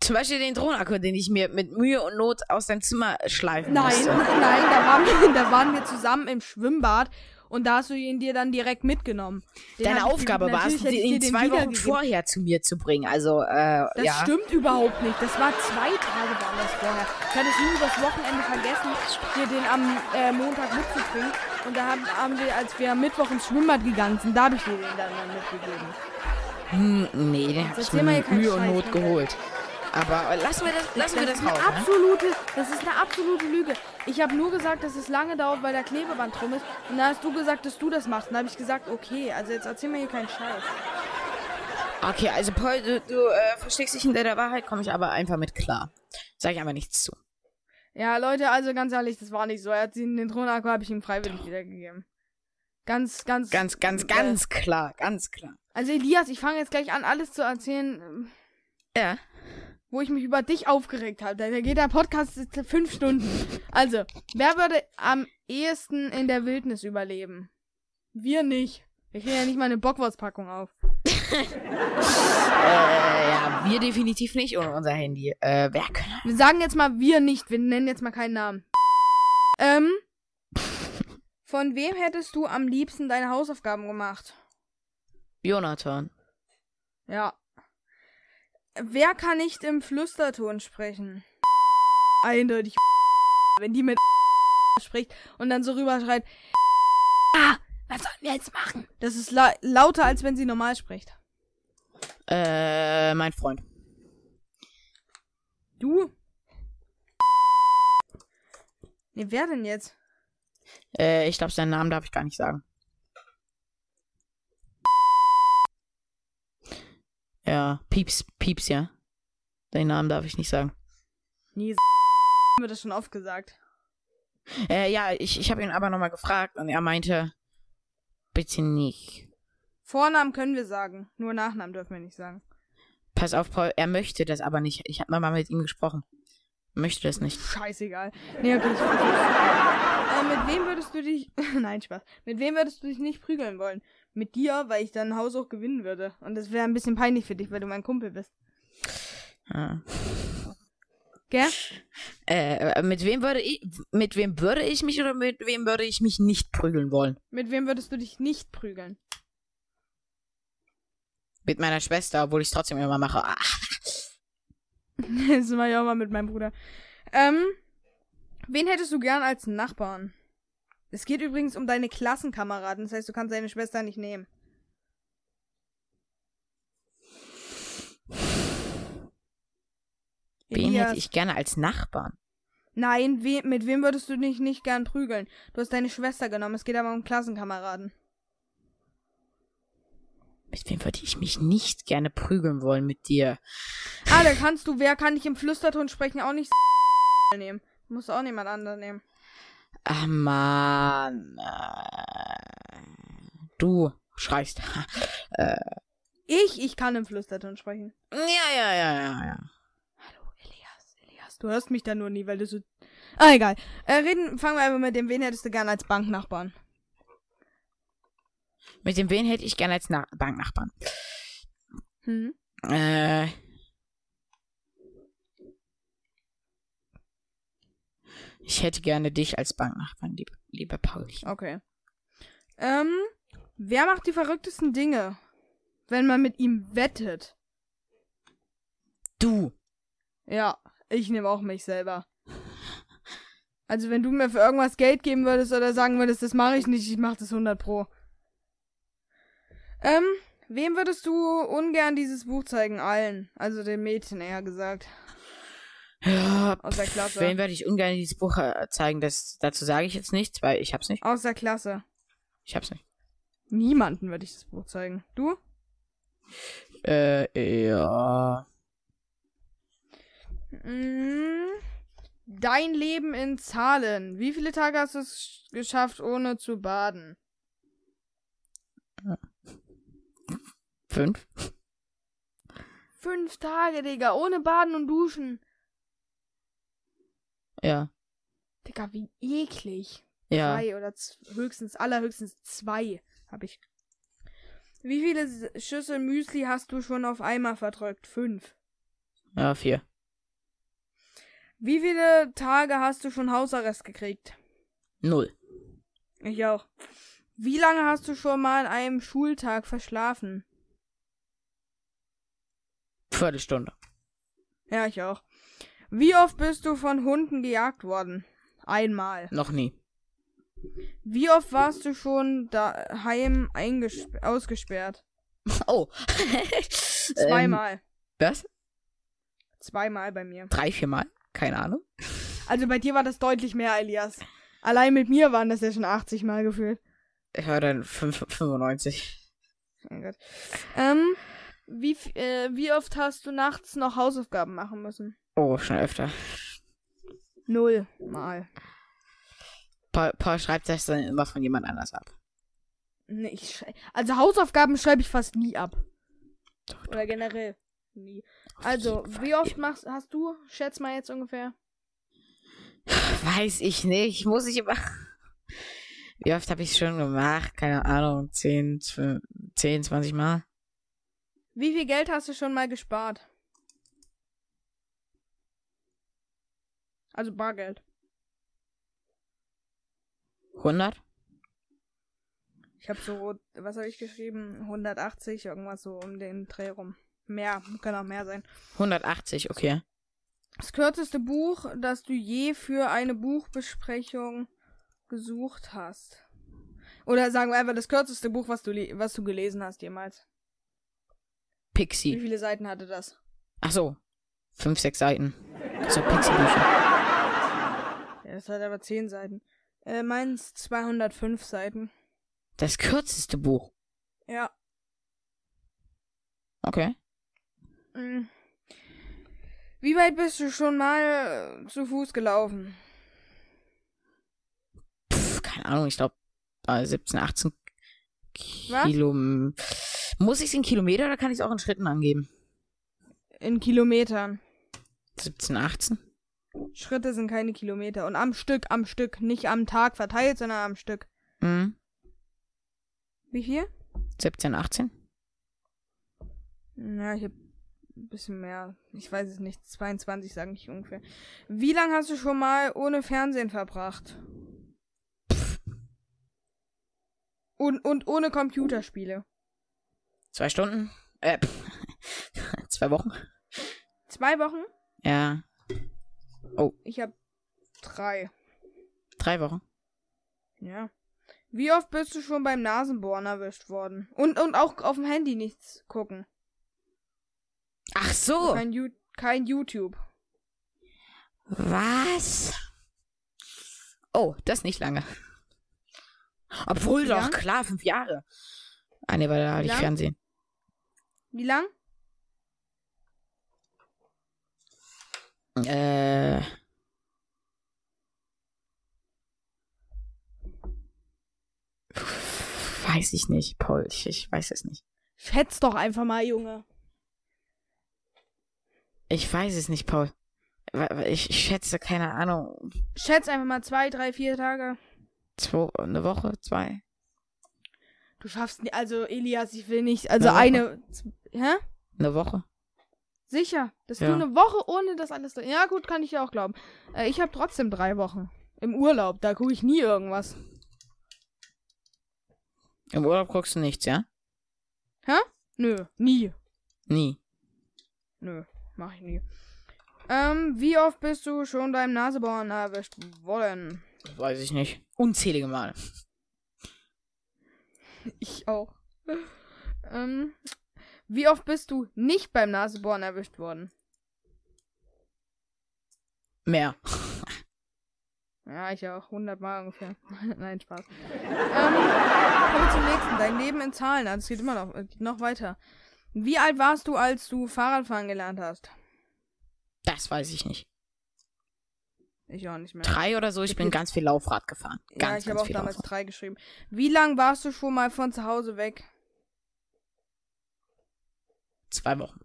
Zum Beispiel den Drohnenakku, den ich mir mit Mühe und Not aus deinem Zimmer schleifen Nein, musste. nein, da waren, wir, da waren wir zusammen im Schwimmbad und da hast du ihn dir dann direkt mitgenommen. Den Deine Aufgabe war es, ihn zwei Wochen vorher zu mir zu bringen. Also, äh, Das ja. stimmt überhaupt nicht. Das war zwei Tage waren das vorher. Ich hatte es nur übers Wochenende vergessen, dir den am äh, Montag mitzubringen. Und da haben, haben wir, als wir am Mittwoch ins Schwimmbad gegangen sind, da habe ich dir den dann, mitgegeben. Hm, nee, den hab ich mir mit Mühe und Not ne? geholt. Aber lassen wir das, lassen wir das das ist raus, eine ne? absolute, das ist eine absolute Lüge. Ich habe nur gesagt, dass es lange dauert, weil der Klebeband drum ist. Und da hast du gesagt, dass du das machst. Und da habe ich gesagt, okay, also jetzt erzähl mir hier keinen Scheiß. Okay, also Paul, du, du äh, versteckst dich hinter der Wahrheit, komme ich aber einfach mit klar. Sag ich aber nichts zu. Ja, Leute, also ganz ehrlich, das war nicht so. Er hat ihn, den Thronakku habe ich ihm freiwillig wiedergegeben. Ganz, ganz. Ganz, ganz, äh, ganz klar, ganz klar. Also Elias, ich fange jetzt gleich an, alles zu erzählen, Ja. Wo ich mich über dich aufgeregt habe. Da geht der Podcast jetzt fünf Stunden. Also, wer würde am ehesten in der Wildnis überleben? Wir nicht. Wir kriegen ja nicht mal eine Bockwurstpackung auf. Äh, ja, wir definitiv nicht ohne unser Handy. Äh, wer kann? Wir sagen jetzt mal wir nicht. Wir nennen jetzt mal keinen Namen. Ähm. Von wem hättest du am liebsten deine Hausaufgaben gemacht? Jonathan. Ja. Wer kann nicht im Flüsterton sprechen? Eindeutig. Wenn die mit spricht und dann so rüber schreit. Ah, was sollen wir jetzt machen? Das ist la lauter, als wenn sie normal spricht. Äh, mein Freund. Du? Nee, wer denn jetzt? Äh, ich glaube, seinen Namen darf ich gar nicht sagen. Ja, Pieps, Pieps, ja. Den Namen darf ich nicht sagen. Nee, haben wir das schon oft gesagt. Äh, ja, ich, ich habe ihn aber nochmal gefragt und er meinte, bitte nicht. Vornamen können wir sagen, nur Nachnamen dürfen wir nicht sagen. Pass auf, Paul, er möchte das aber nicht. Ich habe mal mit ihm gesprochen. Möchte das nicht. Scheißegal. Nee, okay, ich äh, mit wem würdest du dich. Nein, Spaß. Mit wem würdest du dich nicht prügeln wollen? Mit dir, weil ich dann Haus auch gewinnen würde. Und das wäre ein bisschen peinlich für dich, weil du mein Kumpel bist. Ja. Gell? Äh, mit wem würde ich, mit wem würde ich mich oder mit wem würde ich mich nicht prügeln wollen? Mit wem würdest du dich nicht prügeln? Mit meiner Schwester, obwohl ich es trotzdem immer mache. Das war ja auch mal mit meinem Bruder. Ähm, wen hättest du gern als Nachbarn? Es geht übrigens um deine Klassenkameraden, das heißt, du kannst deine Schwester nicht nehmen. wen Elias. hätte ich gerne als Nachbarn? Nein, we mit wem würdest du dich nicht gern prügeln? Du hast deine Schwester genommen, es geht aber um Klassenkameraden. Mit wem würde ich mich nicht gerne prügeln wollen mit dir? Ah, da kannst du, wer kann ich im Flüsterton sprechen, auch nicht nehmen. Du musst auch niemand anderen nehmen. Ach man. Äh, du, schreist. Ich, ich kann im Flüsterton sprechen. ja, ja, ja, ja, ja. Hallo, Elias, Elias. Du hörst mich da nur nie, weil du so. Ah, egal. Äh, reden, fangen wir einfach mit dem, wen hättest du gern als Banknachbarn? Mit dem wen hätte ich gerne als Na Banknachbarn? Hm? Äh. Ich hätte gerne dich als Banknachbarn, liebe, liebe Pauli. Okay. Ähm, wer macht die verrücktesten Dinge, wenn man mit ihm wettet? Du. Ja, ich nehme auch mich selber. Also wenn du mir für irgendwas Geld geben würdest oder sagen würdest, das mache ich nicht, ich mache das 100 pro. Ähm, wem würdest du ungern dieses Buch zeigen? Allen. Also den Mädchen eher gesagt. Ja, Aus der Klasse. Wen werde ich ungern dieses Buch äh, zeigen? Das, dazu sage ich jetzt nichts, weil ich hab's nicht. Aus der Klasse. Ich hab's nicht. Niemanden würde ich das Buch zeigen. Du? Äh, ja. Mm, Dein Leben in Zahlen. Wie viele Tage hast du es geschafft, ohne zu baden? Fünf? Fünf Tage, Digga, ohne Baden und Duschen. Ja. Digga, wie eklig. Ja. Zwei oder höchstens, allerhöchstens zwei habe ich. Wie viele Schüssel Müsli hast du schon auf einmal verdrückt? Fünf. Ja, vier. Wie viele Tage hast du schon Hausarrest gekriegt? Null. Ich auch. Wie lange hast du schon mal an einem Schultag verschlafen? Viertelstunde. Ja, ich auch. Wie oft bist du von Hunden gejagt worden? Einmal. Noch nie. Wie oft warst du schon daheim ausgesperrt? Oh. Ähm, Zweimal. was? Zweimal bei mir. Drei, viermal? Keine Ahnung. Also bei dir war das deutlich mehr, Elias. Allein mit mir waren das ja schon 80 Mal gefühlt. Ich höre dann fünf- 95. Mein Gott. Ähm, wie, äh, wie oft hast du nachts noch Hausaufgaben machen müssen? Oh, schon öfter. Null Mal. Paul, Paul schreibt das dann immer von jemand anders ab. Nee, ich also Hausaufgaben schreibe ich fast nie ab. Doch, Oder generell nie. Auf Also, wie oft machst hast du? Schätz mal jetzt ungefähr. Weiß ich nicht. Muss ich immer. Wie oft habe ich schon gemacht? Keine Ahnung. 10, 12, 10, 20 Mal. Wie viel Geld hast du schon mal gespart? Also Bargeld. 100? Ich habe so, was habe ich geschrieben? 180, irgendwas so um den Dreh rum. Mehr, kann auch mehr sein. 180, okay. Das kürzeste Buch, das du je für eine Buchbesprechung gesucht hast. Oder sagen wir einfach das kürzeste Buch, was du, was du gelesen hast jemals. Wie Pixie. viele Seiten hatte das? Ach so. 5, 6 Seiten. So Pixie-Bücher. Ja, das hat aber 10 Seiten. Äh, meins 205 Seiten. Das kürzeste Buch. Ja. Okay. Mm. Wie weit bist du schon mal äh, zu Fuß gelaufen? Pff, keine Ahnung, ich glaube äh, 17, 18 Was? Kilo. Muss ich es in Kilometer oder kann ich es auch in Schritten angeben? In Kilometern. 17, 18? Schritte sind keine Kilometer. Und am Stück, am Stück. Nicht am Tag verteilt, sondern am Stück. Mhm. Wie viel? 17, 18? Ja, ich hab ein bisschen mehr. Ich weiß es nicht. 22 sage ich ungefähr. Wie lange hast du schon mal ohne Fernsehen verbracht? Und, und ohne Computerspiele. Zwei Stunden? Äh, zwei Wochen? Zwei Wochen? Ja, Ich hab drei. drei Wochen. Ja. Wie oft bist du schon beim Nasenbohren erwischt worden? Und, und auch auf dem Handy nichts gucken. Ach so. Kein, You kein YouTube. Was? Oh, das nicht lange. Obwohl Wie doch, lang? klar, fünf Jahre. Ah, nee, weil da hatte ich? Fernsehen. Wie lang? Äh. weiß ich nicht, Paul. Ich, ich weiß es nicht. Schätz doch einfach mal, Junge. Ich weiß es nicht, Paul. Ich, ich schätze, keine Ahnung, Schätz einfach mal zwei, drei, vier Tage. zwei, eine Woche, zwei. Du schaffst nicht, also Elias, ich will nicht, also Eine hä? Eine Woche. Sicher, dass Ja. du eine Woche ohne das alles, ja gut, kann ich ja auch glauben. Äh, ich habe trotzdem drei Wochen im Urlaub, da gucke ich nie irgendwas. Im Urlaub guckst du nichts, ja? Nö, nie. Nie. Nö, mach ich nie. Ähm, wie oft bist du schon beim Nasebohren erwischt worden? Das weiß ich nicht. Unzählige Male. Ich auch. ähm, wie oft bist du nicht beim Nasebohren erwischt worden? Mehr. Ja, ich auch. 100 Mal ungefähr. Nein, Spaß. ähm, kommen wir zum nächsten. Dein Leben in Zahlen. Also, es geht immer noch, äh, geht noch weiter. Wie alt warst du, als du Fahrradfahren gelernt hast? Das weiß ich nicht. Ich auch nicht mehr. Drei oder so, ich bin Okay. ganz viel Laufrad gefahren. ja, Ganz, ich habe auch damals Laufrad. drei geschrieben. Wie lang warst du schon mal von zu Hause weg? Zwei Wochen.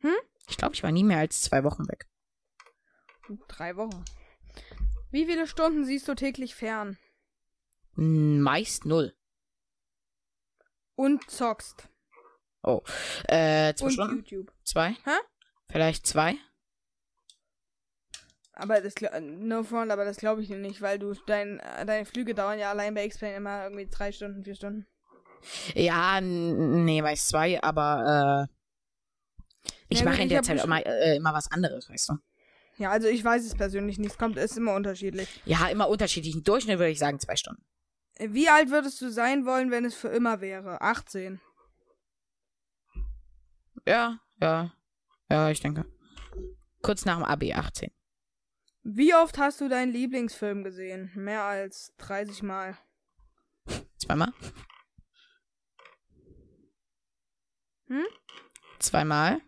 Hm? Ich glaube, ich war nie mehr als zwei Wochen weg. Drei Wochen. Wie viele Stunden siehst du täglich fern? Hm, Meist null. Und zockst. Äh, zwei und Stunden? YouTube. Zwei? Hä? Vielleicht zwei? Aber das, no front, aber das glaube ich dir nicht, weil du dein, deine Flüge dauern ja allein bei X-Plane immer irgendwie drei Stunden, vier Stunden. Ja, nee, meist zwei, aber äh, ich Ja, mache in der Zeit immer, äh, immer was anderes, weißt du? Ja, also ich weiß es persönlich nicht. Es kommt, ist immer unterschiedlich. Ja, immer unterschiedlich. Im Durchschnitt würde ich sagen zwei Stunden. Wie alt würdest du sein wollen, wenn es für immer wäre? 18. Ja, ja. Ja, ich denke. Kurz nach dem Abi, 18. Wie oft hast du deinen Lieblingsfilm gesehen? Mehr als 30 Mal. Zweimal? Hm? Zweimal?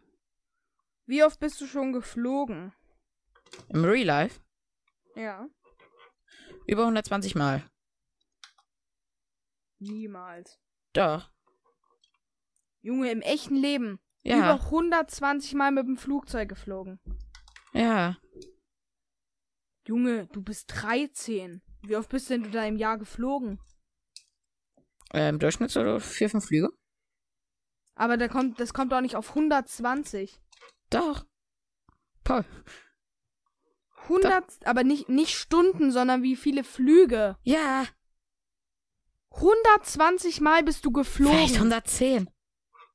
Wie oft bist du schon geflogen? Im Real Life? Ja. Über 120 Mal. Niemals. Doch. Junge, im echten Leben. Ja. Über 120 Mal mit dem Flugzeug geflogen. Ja. Junge, du bist 13. Wie oft bist denn du da im Jahr geflogen? Äh, Im Durchschnitt so vier, fünf Flüge? Aber da kommt, das kommt doch nicht auf 120. Doch. Paul. 100, aber nicht, nicht Stunden, sondern wie viele Flüge. Ja. 120 Mal bist du geflogen. Vielleicht 110.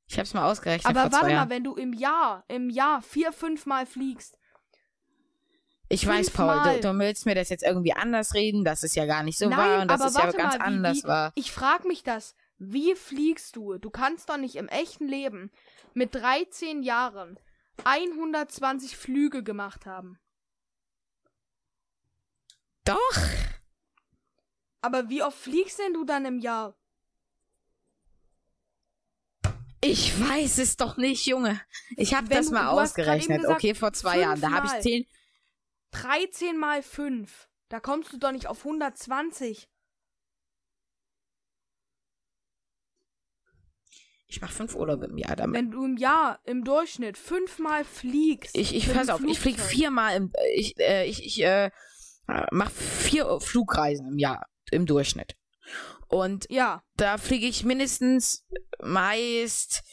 Ich hab's mal ausgerechnet aber warte mal, wenn du im Jahr, im Jahr vier, fünf Mal fliegst. Ich weiß, Paul, du, du willst mir das jetzt irgendwie anders reden, dass es ja gar nicht so Nein, war und dass es ja ganz mal, wie- anders wie- war. Ich frag mich das. Wie fliegst du? Du kannst doch nicht im echten Leben mit 13 Jahren 120 Flüge gemacht haben. Doch. Aber wie oft fliegst denn du dann im Jahr? Ich weiß es doch nicht, Junge. Ich habe das mal ausgerechnet. gesagt, okay, vor zwei Jahren. Da habe ich zehn. 13 mal 5. Da kommst du doch nicht auf 120. Ich mache fünf Urlaube im Jahr damit. Wenn du im Jahr im Durchschnitt fünfmal fliegst. Ich, ich pass auf, ich flieg viermal im. äh, Ich, äh, ich, ich äh, mache vier Flugreisen im Jahr im Durchschnitt. Und Ja, da fliege ich mindestens meist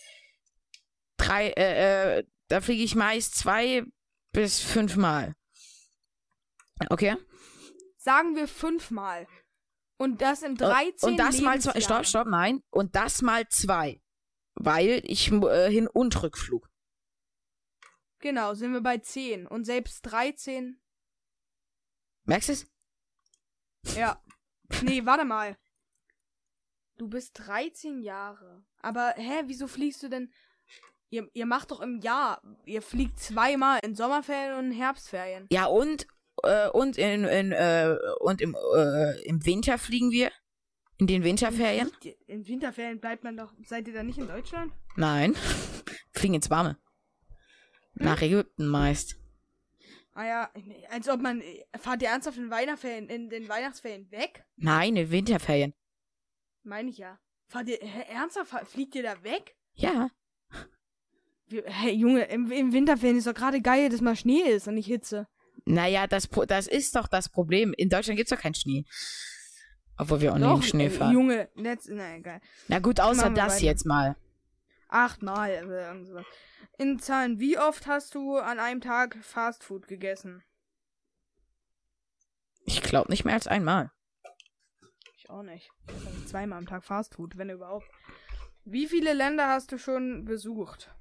drei, äh, äh, da fliege ich meist zwei bis fünfmal. Okay? sagen wir fünfmal. Und das in 13 Und das mal zwei, stopp, stopp, nein. Und das mal zwei. Weil ich äh, Hin- und Rückflug. Genau, sind wir bei 10. Und selbst 13. Merkst du es? Ja. Nee, warte mal. Du bist 13 Jahre. Aber, hä, wieso fliegst du denn? Ihr, ihr macht doch im Jahr. Ihr fliegt zweimal in Sommerferien und Herbstferien. Ja, und, äh, und, in, in, äh, und im, äh, im Winter fliegen wir. In den Winterferien? In Winterferien bleibt man doch. Seid ihr da nicht in Deutschland? Nein. fliegen ins Warme. Nach Ägypten meist. Ah ja, als ob man. Fahrt ihr ernsthaft in Weihnachtsferien, in den Weihnachtsferien weg? Nein, in Winterferien. Meine ich ja. Fahrt ihr, ernsthaft, fliegt ihr da weg? Ja. Hey, Junge, im, im Winterferien ist doch gerade geil, dass mal Schnee ist und nicht Hitze. Naja, das, das ist doch das Problem. In Deutschland gibt's doch keinen Schnee. Obwohl wir auch in Schnee äh, fahren. Junge, let's, na egal. Na gut, außer das weiter. jetzt mal. Achtmal irgend sowas. In Zahlen, wie oft hast du an einem Tag Fastfood gegessen? Ich glaube nicht mehr als einmal. Ich auch nicht. Also zweimal am Tag Fastfood, wenn überhaupt. Wie viele Länder hast du schon besucht?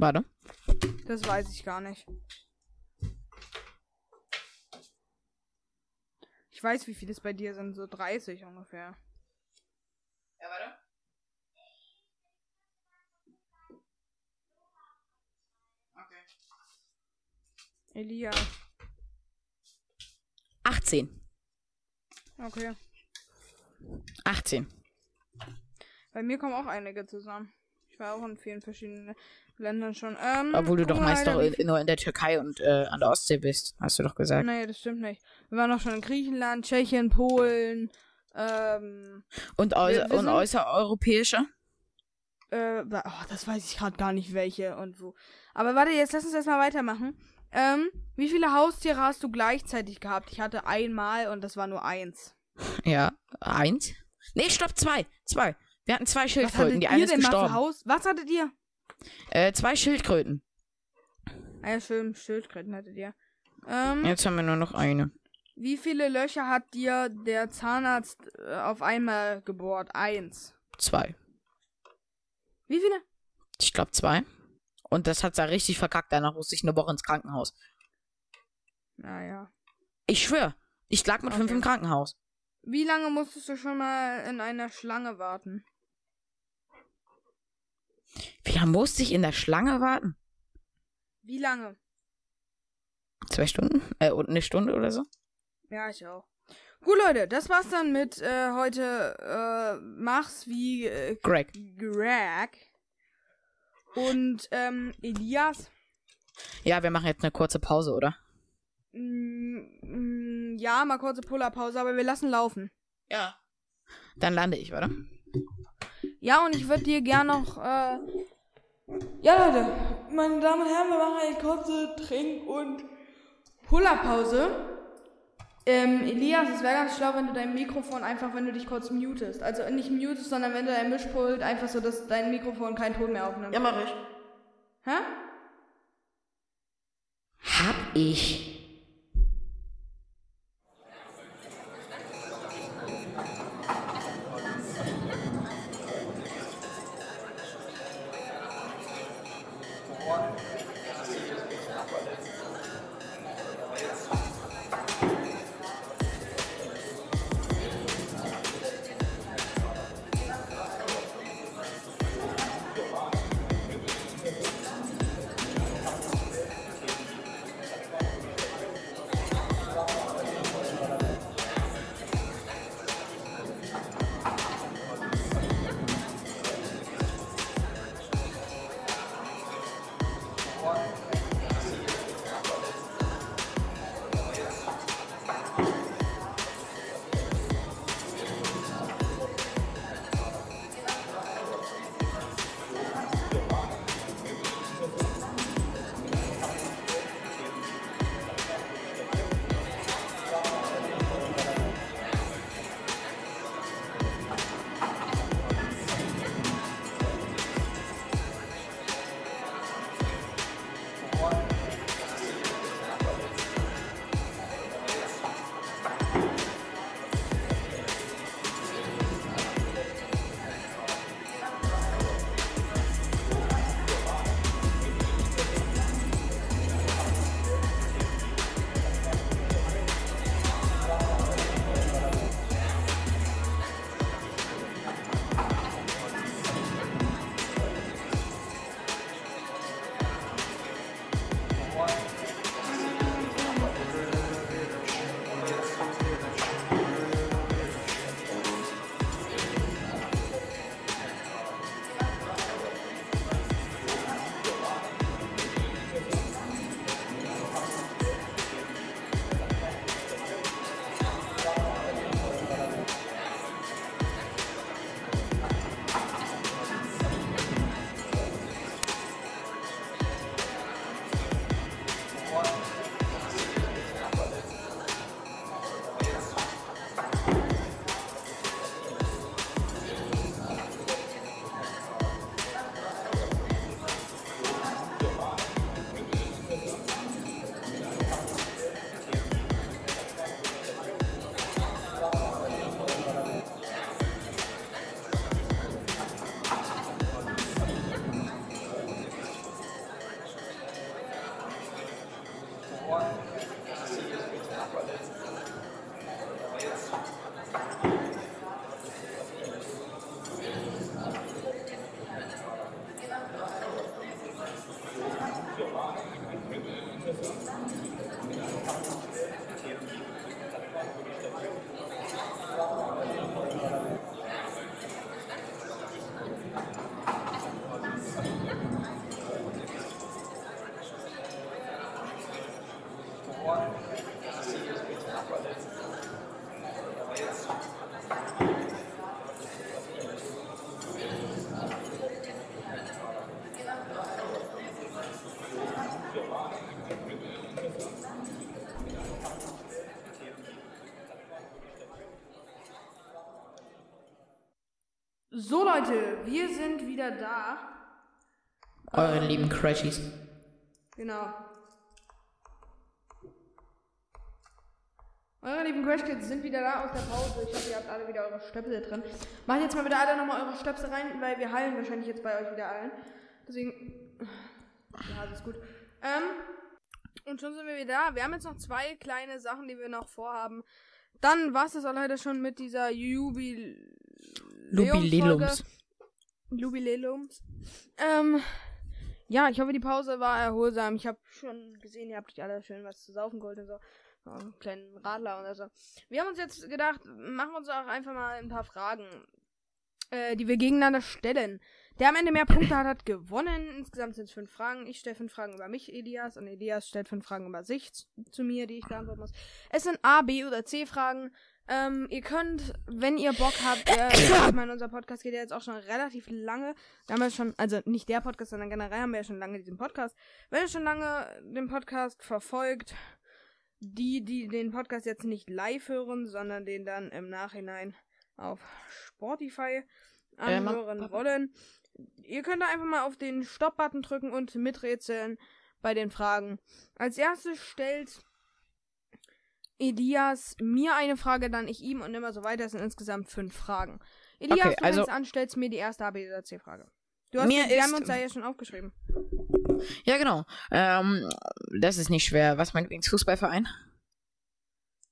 Warte. Das weiß ich gar nicht. Ich weiß, wie viele es bei dir sind, so 30 ungefähr. Ja, warte. Okay. Elia. 18. Okay. 18. Bei mir kommen auch einige zusammen. War auch in vielen verschiedenen Ländern schon. Ähm, Obwohl du doch meist doch in, nur in der Türkei und äh, an der Ostsee bist, hast du doch gesagt. Nee, das stimmt nicht. Wir waren auch schon in Griechenland, Tschechien, Polen, ähm, Und, äußer, Wir- wir und äußereuropäische? äh, oh, das weiß ich gerade gar nicht welche und wo. Aber warte, jetzt lass uns erstmal weitermachen. Ähm, wie viele Haustiere hast du gleichzeitig gehabt? Ich hatte einmal und das war nur eins. Ja. Eins? Nee, stopp, zwei. Zwei. Wir hatten zwei Schildkröten, die eine ist gestorben. Haus? Was hattet ihr? Äh, zwei Schildkröten. Ah ja, schön, Schildkröten hattet ihr. Ähm, Jetzt haben wir nur noch eine. wie viele Löcher hat dir der Zahnarzt äh, auf einmal gebohrt? Eins. Zwei. Wie viele? Ich glaube zwei. Und das hat er richtig verkackt. Danach musste ich eine Woche ins Krankenhaus. Naja. Ich schwör. Ich lag mit fünf Okay. im Krankenhaus. Wie lange musstest du schon mal in einer Schlange warten? Wie lange musste ich in der Schlange warten? Wie lange? Zwei Stunden? Äh, und eine Stunde oder so? Ja, ich auch. Gut, Leute, das war's dann mit äh, heute äh, Mach's wie äh, Greg. Greg. Und ähm, Elias. Ja, wir machen jetzt eine kurze Pause, oder? Mm, mm, ja, mal kurze Pullerpause, aber wir lassen laufen. Ja. Dann lande ich, oder? Ja, und ich würde dir gern noch. Äh, ja, Leute, meine Damen und Herren, wir machen eine kurze Trink- und Pullerpause. Ähm, Elias, es wäre ganz schlau, wenn du dein Mikrofon einfach, wenn du dich kurz mutest. Also nicht mutest, sondern wenn du dein Mischpult einfach so, dass dein Mikrofon keinen Ton mehr aufnimmt. mach ich. Hä? Hab ich. Leute, wir sind wieder da. Eure lieben Crashies. Genau. Eure lieben Crash Kids sind wieder da aus der Pause. Ich hoffe, ihr habt alle wieder eure Stöpsel drin. Macht jetzt mal bitte alle nochmal eure Stöpsel rein, weil wir heilen wahrscheinlich jetzt bei euch wieder allen. Deswegen. Ja, alles gut. Ähm, und schon sind wir wieder da. Wir haben jetzt noch zwei kleine Sachen, die wir noch vorhaben. Dann war es das auch leider schon mit dieser Jubil. Jubiläums. Jubiläums. Ähm, ja, ich hoffe, die Pause war erholsam. Ich habe schon gesehen, ihr habt euch alle schön was zu saufen geholt und so. so einen kleinen Radler oder so. Wir haben uns jetzt gedacht, machen wir uns auch einfach mal ein paar Fragen, äh, die wir gegeneinander stellen. Der am Ende mehr Punkte hat, hat gewonnen. Insgesamt sind es fünf Fragen. Ich stelle fünf Fragen über mich, Elias, und Elias stellt fünf Fragen über sich zu mir, die ich beantworten muss. Es sind A, B oder C Fragen. Ähm, ihr könnt, wenn ihr Bock habt, äh, ich meine, unser Podcast geht ja jetzt auch schon relativ lange. Haben ja schon, also nicht der Podcast, sondern generell haben wir ja schon lange diesen Podcast. Wenn ihr schon lange den Podcast verfolgt, die, die den Podcast jetzt nicht live hören, sondern den dann im Nachhinein auf Spotify Äh, anhören wollen, ihr könnt da einfach mal auf den Stopp-Button drücken und miträtseln bei den Fragen. Als erstes stellt Elias mir eine Frage, dann ich ihm und immer so weiter. Es sind insgesamt fünf Fragen. Elias, Okay, du also- fängst an, stellst mir die erste A, B oder C Frage. Du hast Mir die, wir haben uns da ja schon aufgeschrieben. Ja, genau. Ähm, das ist nicht schwer. Was ist mein Lieblingsfußballverein?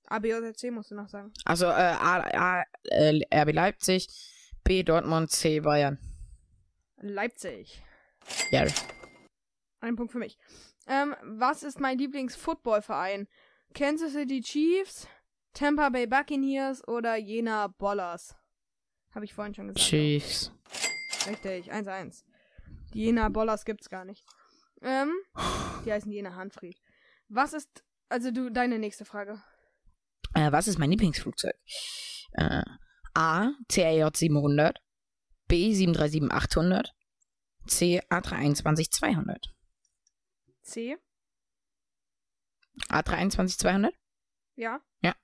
A, B oder C musst du noch sagen. Also äh, A, A, äh, RB Leipzig, B Dortmund, C Bayern. Leipzig. Ja. Ein Punkt für mich. Ähm, was ist mein Lieblings-Football-Verein? Kansas City Chiefs, Tampa Bay Buccaneers oder Jena Bollers? Habe ich vorhin schon gesagt. Chiefs. Richtig, 1-1. Die Jena Bollers gibt's gar nicht. Ähm, die heißen Jena Hanfried. Was ist, also du, deine nächste Frage. Äh, was ist mein Lieblingsflugzeug? Äh, A CRJ 700, B 737 C A321 200. C? A321 200? Ja? Ja.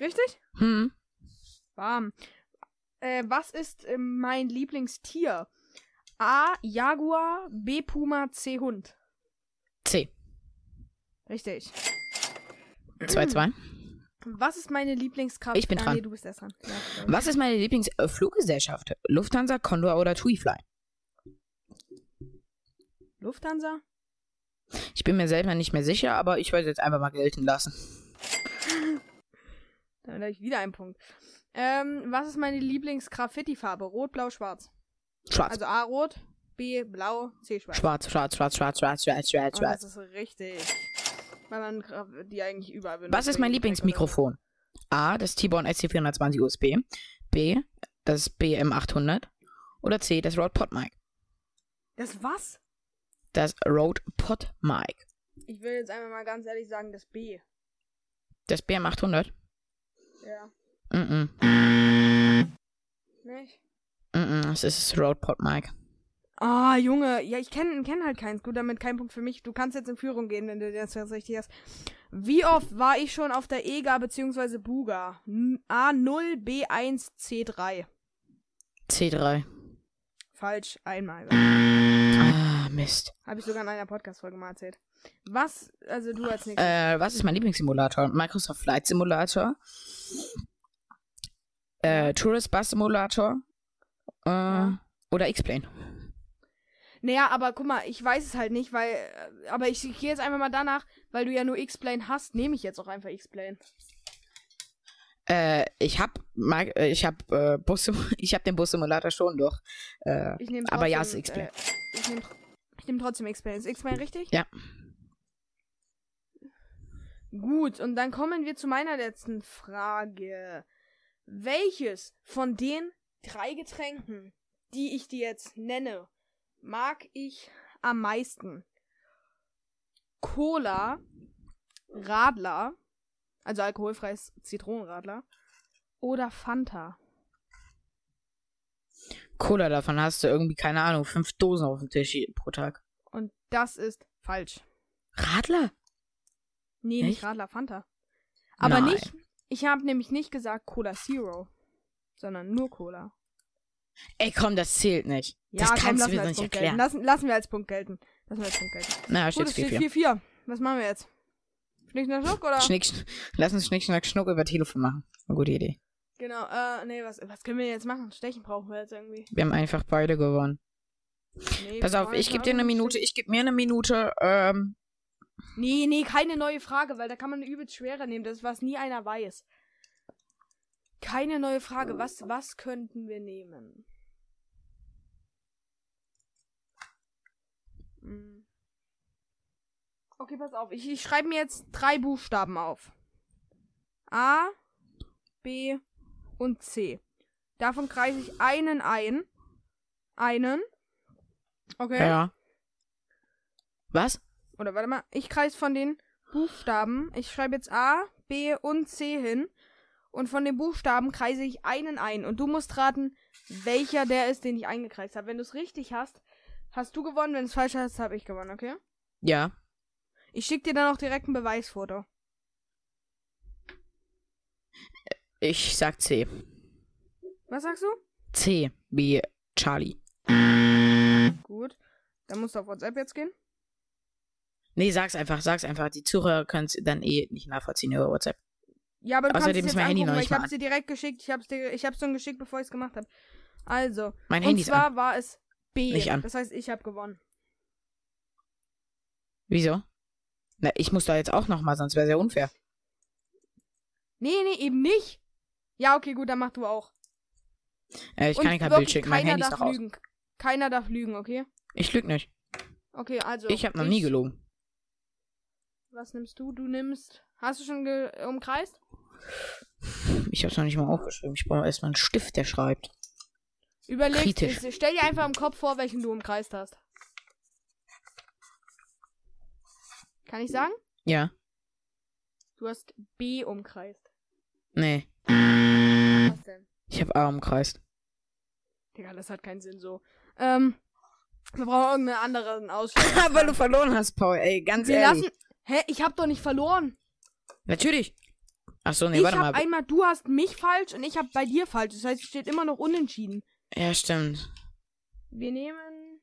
Richtig? Hm. Warm. Äh, was ist äh, mein Lieblingstier? A. Jaguar, B. Puma, C. Hund. C. Richtig. 2-2. Was ist meine Lieblingskraft? Ich bin ah, dran. Nee, du bist erst dran. Ja. Was ist meine Lieblingsfluggesellschaft? Lufthansa, Condor oder TuiFly? Lufthansa? Ich bin mir selber nicht mehr sicher, aber ich wollte jetzt einfach mal gelten lassen. Dann habe ich wieder einen Punkt. Ähm, was ist meine Lieblingsgraffiti-Farbe? Rot, blau, schwarz. Schwarz. Also A rot, B blau, C schwarz. schwarz, schwarz, schwarz, schwarz, schwarz, schwarz, schwarz, Und schwarz. das ist richtig. Weil man die eigentlich überall benutzt. Was ist mein Lieblingsmikrofon? A, das T-Bone SC420 USB. B, das BM800. Oder C, das Rode PodMic. Das was? Das Rode PodMic. Ich will jetzt einfach mal ganz ehrlich sagen, das B. Das BM800? Ja. Mhm. Nicht? Mhm, das ist das Rode PodMic. Ah, Junge. Ja, ich kenne kenn halt keins. Gut, damit kein Punkt für mich. Du kannst jetzt in Führung gehen, wenn du das jetzt richtig hast. Wie oft war ich schon auf der EGA bzw. Buga? N- A0, B1, C3. C3. Falsch, einmal. Mist. Habe ich sogar in einer Podcast-Folge mal erzählt. Was, also du als nächstes. Äh, was ist mein Lieblingssimulator? Microsoft Flight Simulator. Äh, Tourist Bus Simulator. Äh, Ja. Oder X-Plane. Naja, aber guck mal, ich weiß es halt nicht, weil. äh, Aber ich, ich gehe jetzt einfach mal danach, weil du ja nur X-Plane hast, nehme ich jetzt auch einfach X-Plane. Äh, ich hab, äh, ich hab, äh, Bus, ich hab den Bus-Simulator schon doch. Äh, Aber ja, trotzdem, ist X-Plane. Äh, ich nehme ich nehm trotzdem. Ist X-Plane richtig? Ja. Gut, und dann kommen wir zu meiner letzten Frage. Welches von den drei Getränken, die ich dir jetzt nenne, mag ich am meisten? Cola, Radler, also alkoholfreies Zitronenradler, oder Fanta? Cola davon hast du irgendwie, keine Ahnung, fünf Dosen auf dem Tisch pro Tag. Und das ist falsch. Radler? Nee, Echt? nicht Radler, Fanta. Aber Nein. nicht, ich habe nämlich nicht gesagt Cola Zero, sondern nur Cola. Ey, komm, das zählt nicht. Ja, das komm, kannst du mir als nicht Punkt erklären. Lassen, lassen wir als Punkt gelten. Lassen wir als Punkt gelten. Na, steht es steht 4 4-4. Was machen wir jetzt? Schnick, schnack, schnuck, oder? Schnick, schn- lass uns Schnick, Schnack, Schnuck über Telefon machen. Eine gute Idee. Genau, äh, nee, was, was können wir jetzt machen? Stechen brauchen wir jetzt irgendwie. Wir haben einfach beide gewonnen. Nee, Pass auf, ich gebe dir eine Minute, ich gebe mir eine Minute. Ähm, Nee, nee, keine neue Frage, weil da kann man übelst schwere nehmen. Das ist was nie einer weiß. Keine neue Frage. Was, was könnten wir nehmen? Hm. Okay, pass auf. Ich, ich schreibe mir jetzt drei Buchstaben auf. A, B und C. Davon kreise ich einen ein. Einen. Okay. ja. Was? Oder warte mal, ich kreise von den Buchstaben. Ich schreibe jetzt A, B und C hin. Und von den Buchstaben kreise ich einen ein. Und du musst raten, welcher der ist, den ich eingekreist habe. Wenn du es richtig hast, hast du gewonnen. Wenn du es falsch hast, habe ich gewonnen, okay? Ja. Ich schicke dir dann auch direkt ein Beweisfoto. Ich sag C. Was sagst du? C wie Charlie. Gut. Dann musst du auf WhatsApp jetzt gehen. Nee, sag's einfach, sag's einfach. Die Zuhörer können es dann eh nicht nachvollziehen über WhatsApp. Ja, aber du Außerdem kannst es ist jetzt mein Handy noch nicht ich es dir direkt geschickt. Ich habe es dir, ich hab's schon geschickt, bevor ich es gemacht habe. Also, Mein und Handy ist zwar an. war es B. Nicht an. Das heißt, ich habe gewonnen. Wieso? Na, ich muss da jetzt auch nochmal, sonst wäre sehr unfair. Nee, nee, eben nicht. Ja, okay, gut, dann mach du auch. Äh, ich Und kann dir kein Bild schicken, mein keiner Handy ist darf doch aus. lügen. Keiner darf lügen, okay? Ich lüg nicht. Okay, also. Ich habe noch nie gelogen. Was nimmst du? Du nimmst. Hast du schon umkreist? Ich hab's noch nicht mal aufgeschrieben. Ich brauche erstmal einen Stift, der schreibt. Überleg, Kritisch. ich- stell dir einfach im Kopf vor, welchen du umkreist hast. Kann ich sagen? Ja. Du hast B umkreist. Nee. Ich habe A umkreist. Digga, das hat keinen Sinn so. Ähm, wir brauchen irgendeinen anderen Ausschlag. Weil du verloren hast, Paul. Ey, ganz Wir ehrlich. lassen. Hä? Ich hab doch nicht verloren. Natürlich. Ach so, nee, ich warte hab mal. einmal, du hast mich falsch und ich hab bei dir falsch. Das heißt, es steht immer noch unentschieden. Ja, stimmt. Wir nehmen.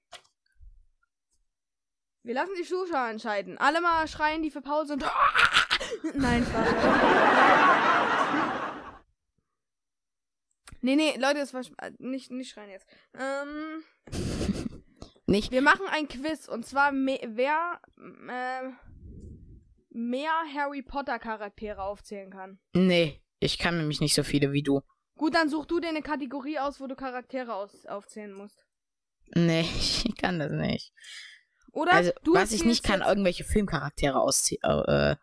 Wir lassen die Zuschauer entscheiden. Alle mal schreien, die für Paul sind. Nein, Spaß. Nee, nee, Leute, das war äh, nicht, nicht schreien jetzt. Ähm, Nicht. wir machen ein Quiz und zwar wer äh, mehr Harry Potter Charaktere aufzählen kann. Nee, ich kann nämlich nicht so viele wie du. Gut, dann such du dir eine Kategorie aus, wo du Charaktere aus aufzählen musst. Nee, ich kann das nicht. Oder Also, du was ich nicht kann, irgendwelche Filmcharaktere ausziehen. Äh,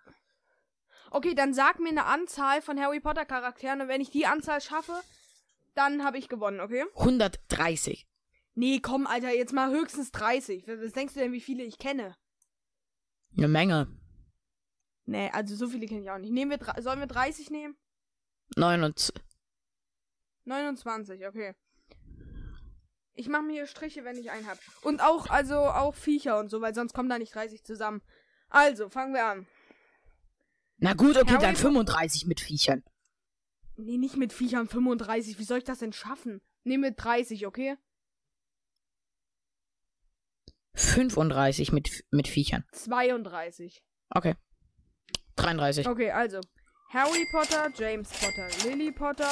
Okay, dann sag mir eine Anzahl von Harry Potter Charakteren und wenn ich die Anzahl schaffe, dann habe ich gewonnen, okay? 130. Nee, komm, Alter, jetzt mal höchstens 30. Was denkst du denn, wie viele ich kenne? Eine Menge. Nee, also so viele kenne ich auch nicht. Nehmen wir sollen wir 30 nehmen? 29. 29, okay. Ich mache mir hier Striche, wenn ich einen hab. Und auch, also auch Viecher und so, weil sonst kommen da nicht 30 zusammen. Also, fangen wir an. Na gut, okay, Harry dann Po- 35 mit Viechern. Nee, nicht mit Viechern 35. Wie soll ich das denn schaffen? Nee, mit 30, okay? 35 mit, mit Viechern. 32. Okay. 33. Okay, also. Harry Potter, James Potter, Lily Potter.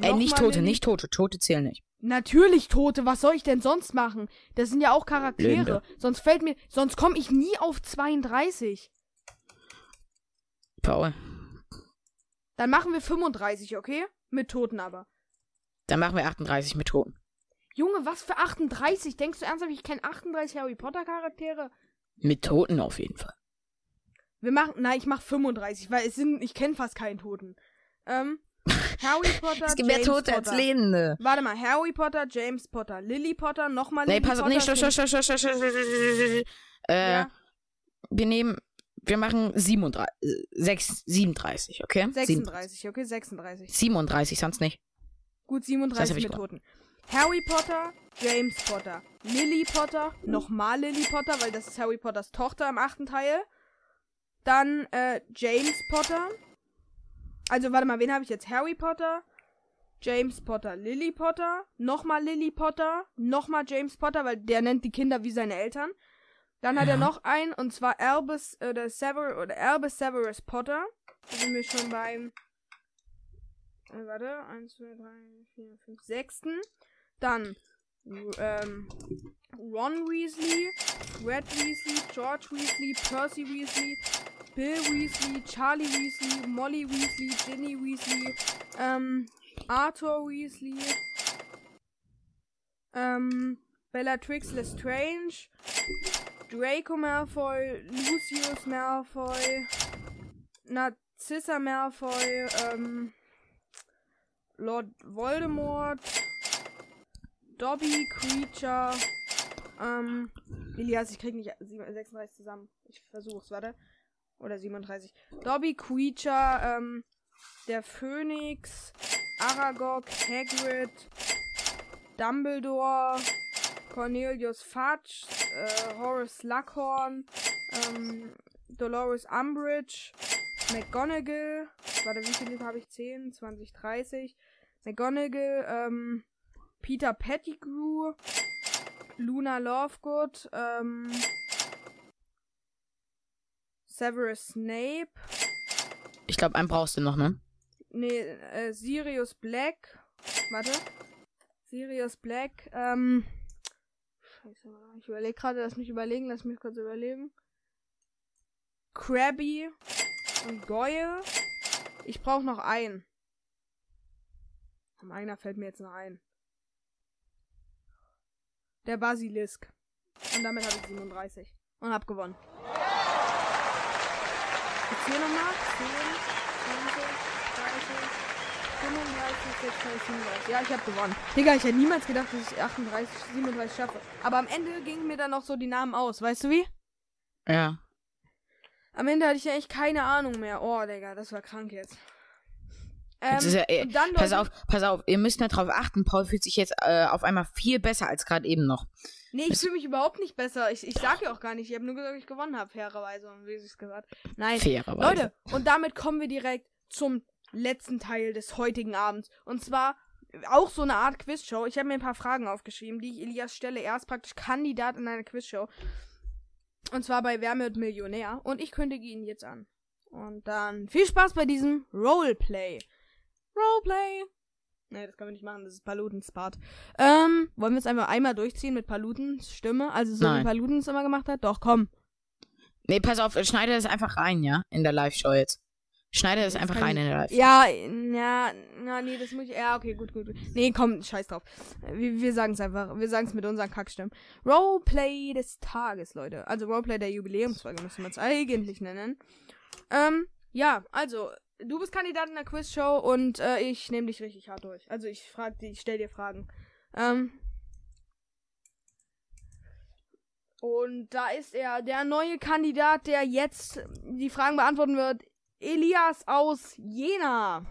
Ey, nicht Tote, Lily- nicht Tote. Tote zählen nicht. Natürlich Tote, was soll ich denn sonst machen? Das sind ja auch Charaktere. Blinde. Sonst fällt mir, sonst komme ich nie auf 32. Paul. Dann machen wir 35, okay? Mit Toten aber. Dann machen wir 38 mit Toten. Junge, was für 38? Denkst du ernsthaft, ich kenne 38 Harry Potter Charaktere? Mit Toten auf jeden Fall. Wir machen, nein, ich mach 35, weil es sind, ich kenne fast keinen Toten. Ähm, Harry Potter, James Potter. Lebende. Warte mal, Harry Potter, James Potter, Lily Potter, nochmal Nee, Lily pass auf, Potter. nee, stopp, stopp, stopp, stopp, stopp, stopp, stopp, stopp, stopp. Äh, Ja, wir nehmen, wir machen 37, äh, 6, 37, okay? 36, okay, 36. 37, sonst nicht. Gut, Das 37 hab ich mit gewonnen. Toten. Harry Potter, James Potter, Lily Potter, nochmal Lily Potter, weil das ist Harry Potters Tochter im achten Teil. Dann äh, James Potter. Also warte mal, wen habe ich jetzt? Harry Potter, James Potter, Lily Potter, nochmal Lily Potter, nochmal James Potter, weil der nennt die Kinder wie seine Eltern. Dann hat Ja. er noch einen, und zwar Albus oder Sever oder Albus Severus Potter. Da sind wir schon beim. Äh, warte, 1, 2, 3, 4, 5, 6. Dann ähm, Ron Weasley, Fred Weasley, George Weasley, Percy Weasley, Bill Weasley, Charlie Weasley, Molly Weasley, Ginny Weasley, ähm, Arthur Weasley, ähm, Bellatrix Lestrange, Draco Malfoy, Lucius Malfoy, Narcissa Malfoy, ähm, Lord Voldemort, Dobby Creature, ähm, Elias, ich krieg nicht 36 zusammen. Ich versuch's, warte. Oder 37. Dobby Creature, ähm, der Phönix, Aragog, Hagrid, Dumbledore, Cornelius Fudge, äh, Horace Slughorn, ähm, Dolores Umbridge, McGonagall, warte, wie viele habe ich? 10, 20, 30. McGonagall, ähm, Peter Pettigrew, Luna Lovegood, ähm, Severus Snape, Ich glaube, einen brauchst du noch, ne? nee, äh, Sirius Black, warte, Sirius Black, ähm, scheiße, ich überlege gerade, lass mich überlegen, lass mich kurz überlegen. Krabby und Goyle. Ich brauche noch einen. Am einer fällt mir jetzt noch ein. Der Basilisk. Und damit habe ich 37. Und habe gewonnen. Ich zähle nochmal. 10, 20, 30, 35, 36, 37. Ja, ich habe gewonnen. Digga, ich hätte niemals gedacht, dass ich 38, 37 schaffe. Aber am Ende gingen mir dann noch so die Namen aus. Weißt du wie? Ja. Am Ende hatte ich ja echt keine Ahnung mehr. Oh, Digga, das war krank jetzt. Ähm, Jetzt ist äh, und dann, pass auf, pass auf, ihr müsst mal drauf achten, Paul fühlt sich jetzt äh, auf einmal viel besser als gerade eben noch. Nee, ich Es- fühle mich überhaupt nicht besser. Ich, ich sag ja auch gar nicht. Ich habe nur gesagt, ich gewonnen habe, fairerweise. Und wie ich gesagt. Nein. Fairerweise. Leute, und damit kommen wir direkt zum letzten Teil des heutigen Abends. Und zwar auch so eine Art Quizshow. Ich habe mir ein paar Fragen aufgeschrieben, die ich Elias stelle. Er ist praktisch Kandidat in einer Quizshow. Und zwar bei Wer wird Millionär. Und ich kündige ihn jetzt an. Und dann viel Spaß bei diesem Roleplay. Roleplay. Nee, das können wir nicht machen, das ist Palutens Part. Ähm, wollen wir es einfach einmal durchziehen mit Palutens Stimme? Also so Nein. wie Paluten es immer gemacht hat? Doch, komm. Nee, pass auf, schneide das einfach rein, ja? In der Live-Show jetzt. Schneide das Das einfach rein ich- in der Live. Ja, ja, na, nee, das muss ich. Ja, okay, gut, gut. gut. Nee, komm, scheiß drauf. Wir, wir sagen es einfach. Wir sagen es mit unseren Kackstimmen. Roleplay des Tages, Leute. Also Roleplay der Jubiläumsfolge müssen wir es eigentlich nennen. Ähm, ja, also, du bist Kandidat in der Quizshow und äh, ich nehme dich richtig hart durch. Also ich frag dich, ich stell dir Fragen. Ähm. Und da ist er, der neue Kandidat, der jetzt die Fragen beantworten wird. Elias aus Jena.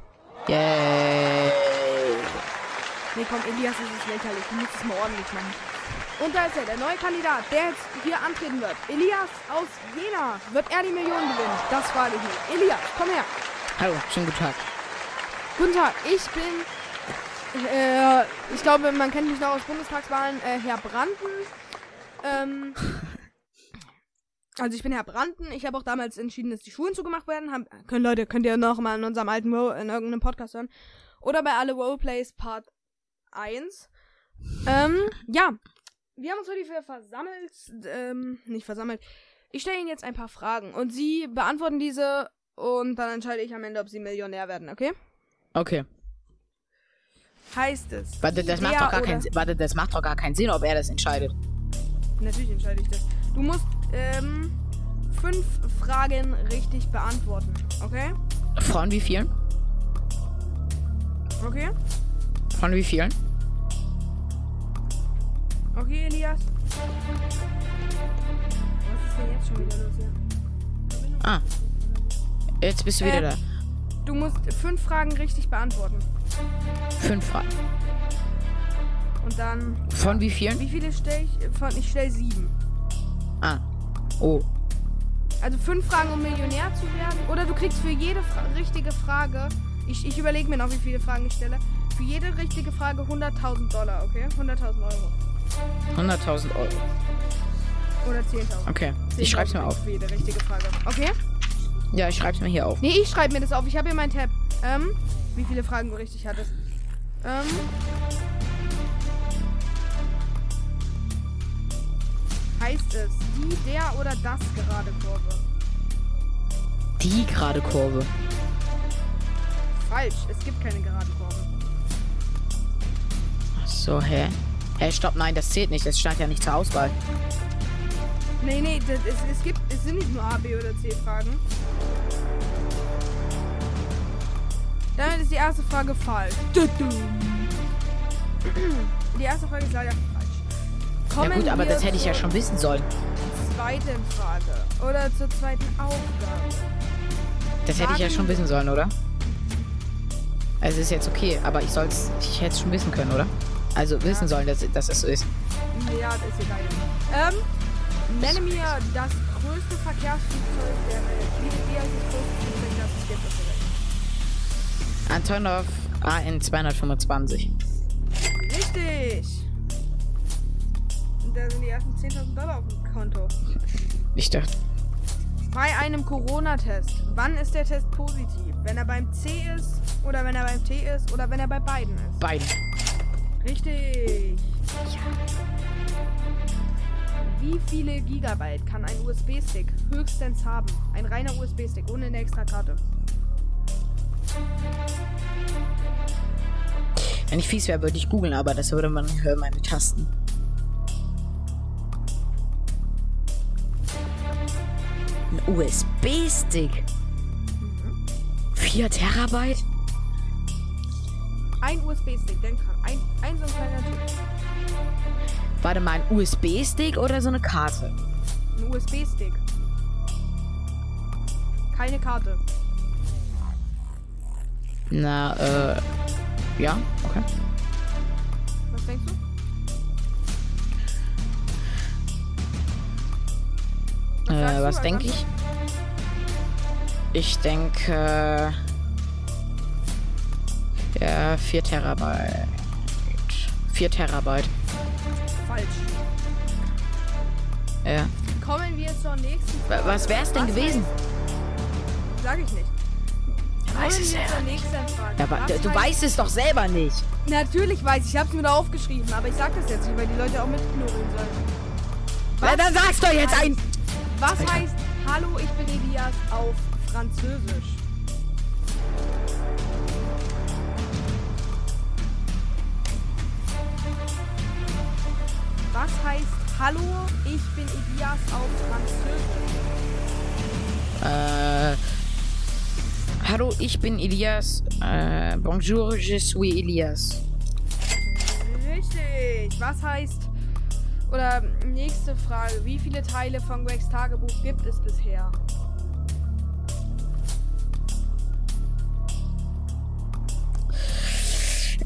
Yay. Nee, komm, Elias, ist lächerlich. Du musst es mal ordentlich machen. Und da ist er, der neue Kandidat, der jetzt hier antreten wird. Elias aus Jena. Wird er die Millionen gewinnen? Das frage ich mich. Elias, komm her. Hallo, schönen guten Tag. Guten Tag, ich bin, äh, ich glaube, man kennt mich noch aus Bundestagswahlen, äh, Herr Branden. Ähm, also ich bin Herr Branden. Ich habe auch damals entschieden, dass die Schulen zugemacht werden. Haben, können Leute, könnt ihr noch mal in unserem alten Ro in irgendeinem Podcast hören. Oder bei alle Roleplays Part 1. Ähm, ja. Wir haben uns heute für versammelt, ähm, nicht versammelt. Ich stelle Ihnen jetzt ein paar Fragen und Sie beantworten diese und dann entscheide ich am Ende, ob Sie Millionär werden, okay? Okay. Heißt es. Warte, das macht doch gar keinen Sinn. Warte, das macht doch gar keinen Sinn, ob er das entscheidet. Natürlich entscheide ich das. Du musst, ähm, fünf Fragen richtig beantworten, okay? Von wie vielen? Okay? Von wie vielen? Okay, Elias? Was ist denn jetzt schon wieder los hier? Ah. Jetzt bist du wieder Äh, da. Du musst fünf Fragen richtig beantworten. Fünf Fragen. Und dann. Von wie vielen? Wie viele stelle ich? Von, ich stelle sieben. Ah. Oh. Also fünf Fragen, um Millionär zu werden. Oder du kriegst für jede Fra richtige Frage. Ich, ich überlege mir noch, wie viele Fragen ich stelle. für jede richtige Frage 100.000 Dollar, okay? 100.000 Euro. 100.000 Euro. Oder 10.000. Okay, ich schreib's mir 10.000 auf. Für jede richtige Frage. Okay? Ja, ich schreib's mir hier auf. Nee, ich schreibe mir das auf. Ich habe hier meinen Tab. Ähm, wie viele Fragen du richtig hattest. Ähm. Heißt es die, der oder das gerade Kurve? Die gerade Kurve. Falsch, es gibt keine gerade Kurve. Ach so, hä? Hä, stopp, nein, das zählt nicht. Das stand ja nicht zur Auswahl. Nee, nee, das, es, es gibt, es sind nicht nur A, B oder C Fragen. Damit ist die erste Frage falsch. Die erste Frage ist leider falsch. Ja Kommen gut, aber das hätte ich ja schon wissen sollen. zweiten Frage. Oder zur zweiten Aufgabe. Das hätte ich ja schon wissen sollen, oder? Also ist jetzt okay, aber ich soll's, ich hätte es schon wissen können, oder? Also wissen sollen, dass, dass es so ist. Ja, das ist egal. Ähm, nenne mir das größte Verkehrsflugzeug der Welt. Wie wie heißt das größte Flugzeug, das es gibt auf der Welt? Antonov AN 225. Richtig! Da sind die ersten 10.000 Dollar auf dem Konto. Ich dachte, Bei einem Corona-Test, wann ist der Test positiv? Wenn er beim C ist, oder wenn er beim T ist, oder wenn er bei beiden ist? beiden. Richtig! Wie viele Gigabyte kann ein USB-Stick höchstens haben? Ein reiner USB-Stick, ohne eine extra Karte. Wenn ich fies wäre, würde ich googeln, aber das würde man hören, meine Tasten. Ein USB-Stick. 4 Terabyte? Ein USB-Stick, denk dran. Ein, ein so ein kleiner Typ. Warte mal, ein USB-Stick oder so eine Karte? Ein USB-Stick. Keine Karte. Na, äh. Ja, okay. Was denkst du? Äh, du was denke ich? Ich denke. Ja, 4 Terabyte. 4 Terabyte. Falsch. Ja. Kommen wir zur nächsten Frage. Was wär's denn gewesen? Heißt, sag ich nicht. Weiß es. Ja, aber Was du heißt- weißt es doch selber nicht. Natürlich weiß ich, ich hab's mir da aufgeschrieben, aber ich sag das jetzt nicht, weil die Leute auch mitknurren sollen. Na, dann sag's doch jetzt ein. Was Alter. heißt Hallo, ich bin Elias auf Französisch? Was heißt Hallo, ich bin Elias auf Französisch? Äh. Hallo, ich bin Elias. Äh, bonjour, je suis Elias. Richtig. Was heißt. Oder nächste Frage. Wie viele Teile von Gregs Tagebuch gibt es bisher?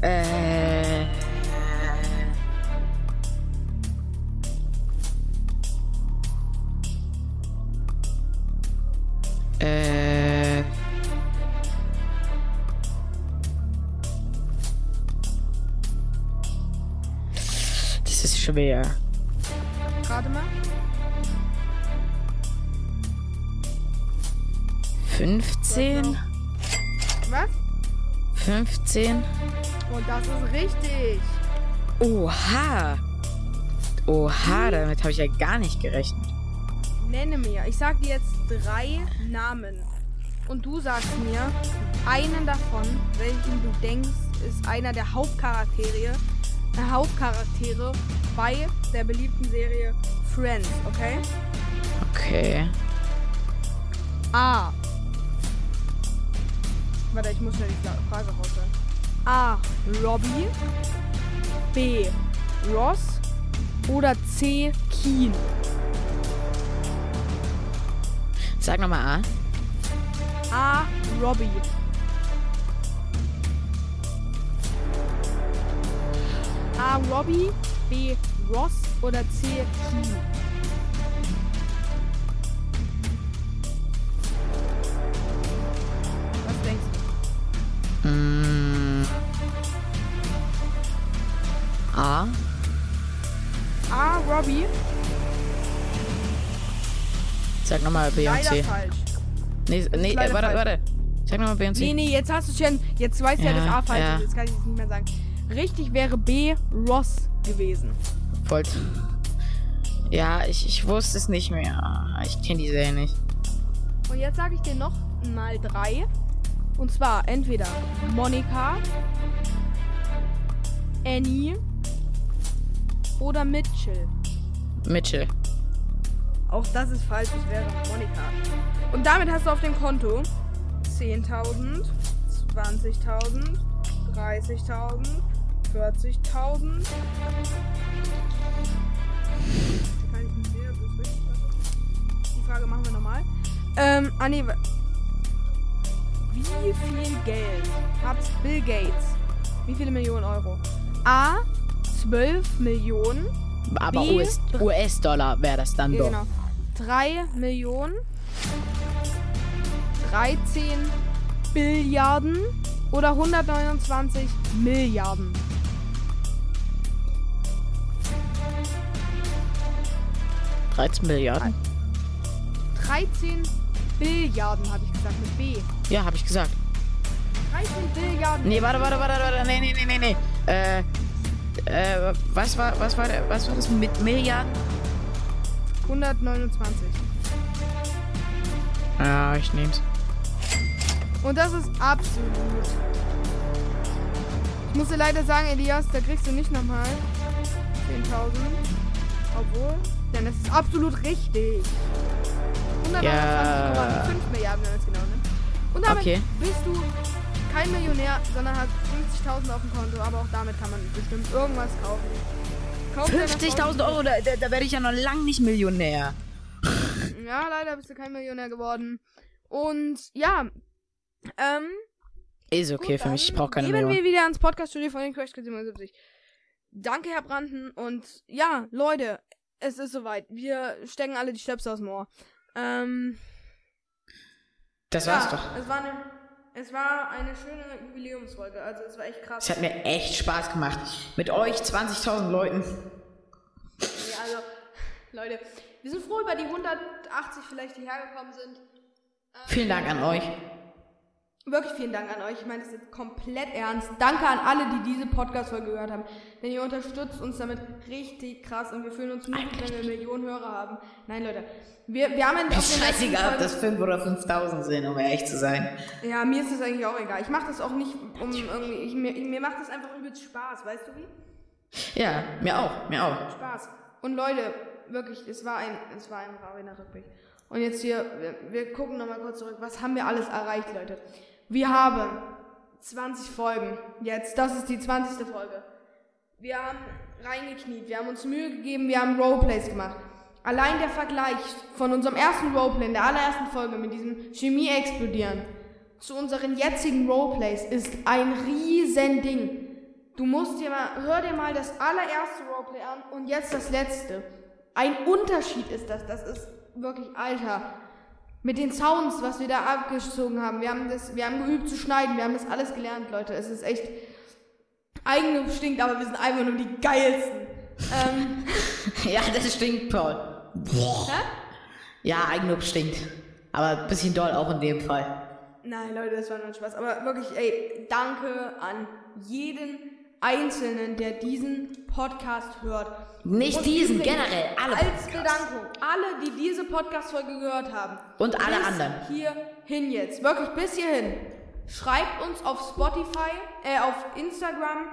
Äh. Äh. Das ist schwer. 15? Was? 15? Und das ist richtig. Oha! Oha, damit habe ich ja gar nicht gerechnet. Nenne mir. Ich sag dir jetzt drei Namen. Und du sagst mir einen davon, welchen du denkst, ist einer der Hauptcharaktere, äh, Hauptcharaktere bei der beliebten Serie Friends, okay? Okay. A. Warte, ich muss schnell die Fra- Frage raushören. A. Robbie. B. Ross. Oder C. Keen. Sag nochmal A. A. Robbie. A. Robbie. B. Ross. Oder C. Keen. A. A. Robbie. Sag nochmal Leider Beyoncé. falsch. Nee, nee, warte, falsch. warte. Sag nochmal Beyoncé. Nee, nee, jetzt hast du schon. Jetzt weißt du ja, Ja, dass A falsch ja. ist. Jetzt kann ich es nicht mehr sagen. Richtig wäre B. Ross gewesen. Volt. Ja, ich, ich wusste es nicht mehr. Ich kenne die Serie nicht. Und jetzt sage ich dir noch mal drei. Und zwar entweder Monika, Annie oder Mitchell. Mitchell. Auch das ist falsch, es wäre Monika. Und damit hast du auf dem Konto 10.000, 20.000, 30.000, 40.000. Kann ich nicht mehr, das ist richtig. Die Frage machen wir nochmal. Ähm, ah nee, wie viel Geld hat Bill Gates? Wie viele Millionen Euro? A. 12 Millionen. Aber B. US US-Dollar wäre das dann Ja, doch. genau. 3 Millionen. 13 Billiarden oder 129 Milliarden. 13 Milliarden. 13 Billiarden habe ich gesagt mit B. Ja, habe ich gesagt. 13 Billiarden. Nee, warte, warte, warte, warte. Nee, nee, nee, nee, nee. Äh, äh, was war, was war, der, was war das mit Milliarden? 129. Ja, ich nehm's. Und das ist absolut. Ich muss dir leider sagen, Elias, da kriegst du nicht nochmal 10.000. Obwohl, denn es ist absolut richtig. 129,5 Ja. Milliarden, wenn es genau nimmt. Und damit Okay. bist du kein Millionär, sondern hast 50.000 auf dem Konto. Aber auch damit kann man bestimmt irgendwas kaufen. Kauf dir das 50.000 Euro, da, da, werde ich ja noch lang nicht Millionär. Ja, leider bist du kein Millionär geworden. Und ja, ähm, Ist okay Gut, für mich, ich brauche keine Gehen Million. wir wieder ans Podcast-Studio von den Crash 77. Danke, Herr Branden. Und ja, Leute, es ist soweit. Wir stecken alle die Stöpsel aus dem Ohr. Ähm, Das ja, war's doch. Es war, eine, es war eine schöne Jubiläumsfolge. Also, es war echt krass. Es hat mir echt Spaß gemacht. Mit euch 20.000 Leuten. Nee, also, Leute, wir sind froh über die 180 vielleicht, die hergekommen sind. Vielen Dank an euch. Wirklich vielen Dank an euch. Ich meine das jetzt komplett ernst. Danke an alle, die diese Podcast-Folge gehört haben. Denn ihr unterstützt uns damit richtig krass und wir fühlen uns mutig, wenn wir Millionen Hörer haben. Nein, Leute. Wir, wir haben in, auf den letzten Scheißegal, ob das 5 oder 5.000 sind, um ehrlich zu sein. Ja, mir ist das eigentlich auch egal. Ich mache das auch nicht um irgendwie. Ich, mir, mir macht das einfach übelst Spaß, weißt du wie? Ja, mir auch, mir auch. Spaß. Und Leute, wirklich, es war ein, es war ein trauriger Rückblick. Und jetzt hier, wir, wir gucken nochmal kurz zurück. Was haben wir alles erreicht, Leute? Wir haben 20 Folgen. Jetzt, das ist die 20. Folge. Wir haben reingekniet, wir haben uns Mühe gegeben, wir haben Roleplays gemacht. Allein der Vergleich von unserem ersten Roleplay in der allerersten Folge mit diesem Chemie explodieren zu unseren jetzigen Roleplays ist ein riesen Ding. Du musst dir mal, hör dir mal das allererste Roleplay an und jetzt das letzte. Ein Unterschied ist das, das ist wirklich alter. Mit den Sounds, was wir da abgezogen haben, wir haben das, wir haben geübt zu schneiden, wir haben das alles gelernt, Leute. Es ist echt Eigenlob stinkt, aber wir sind einfach nur die geilsten. ähm, Ja, das stinkt, Paul. hä? Ja, Eigenlob stinkt. Aber ein bisschen doll auch in dem Fall. Nein, Leute, das war nur ein Spaß. Aber wirklich, ey, danke an jeden Einzelnen, der diesen Podcast hört. Nicht Und diesen, generell, alle Als. Bedankung, alle, die diese Podcast-Folge gehört haben. Und alle bis anderen. hierhin jetzt. Wirklich bis hierhin. Schreibt uns auf Spotify, äh, auf Instagram,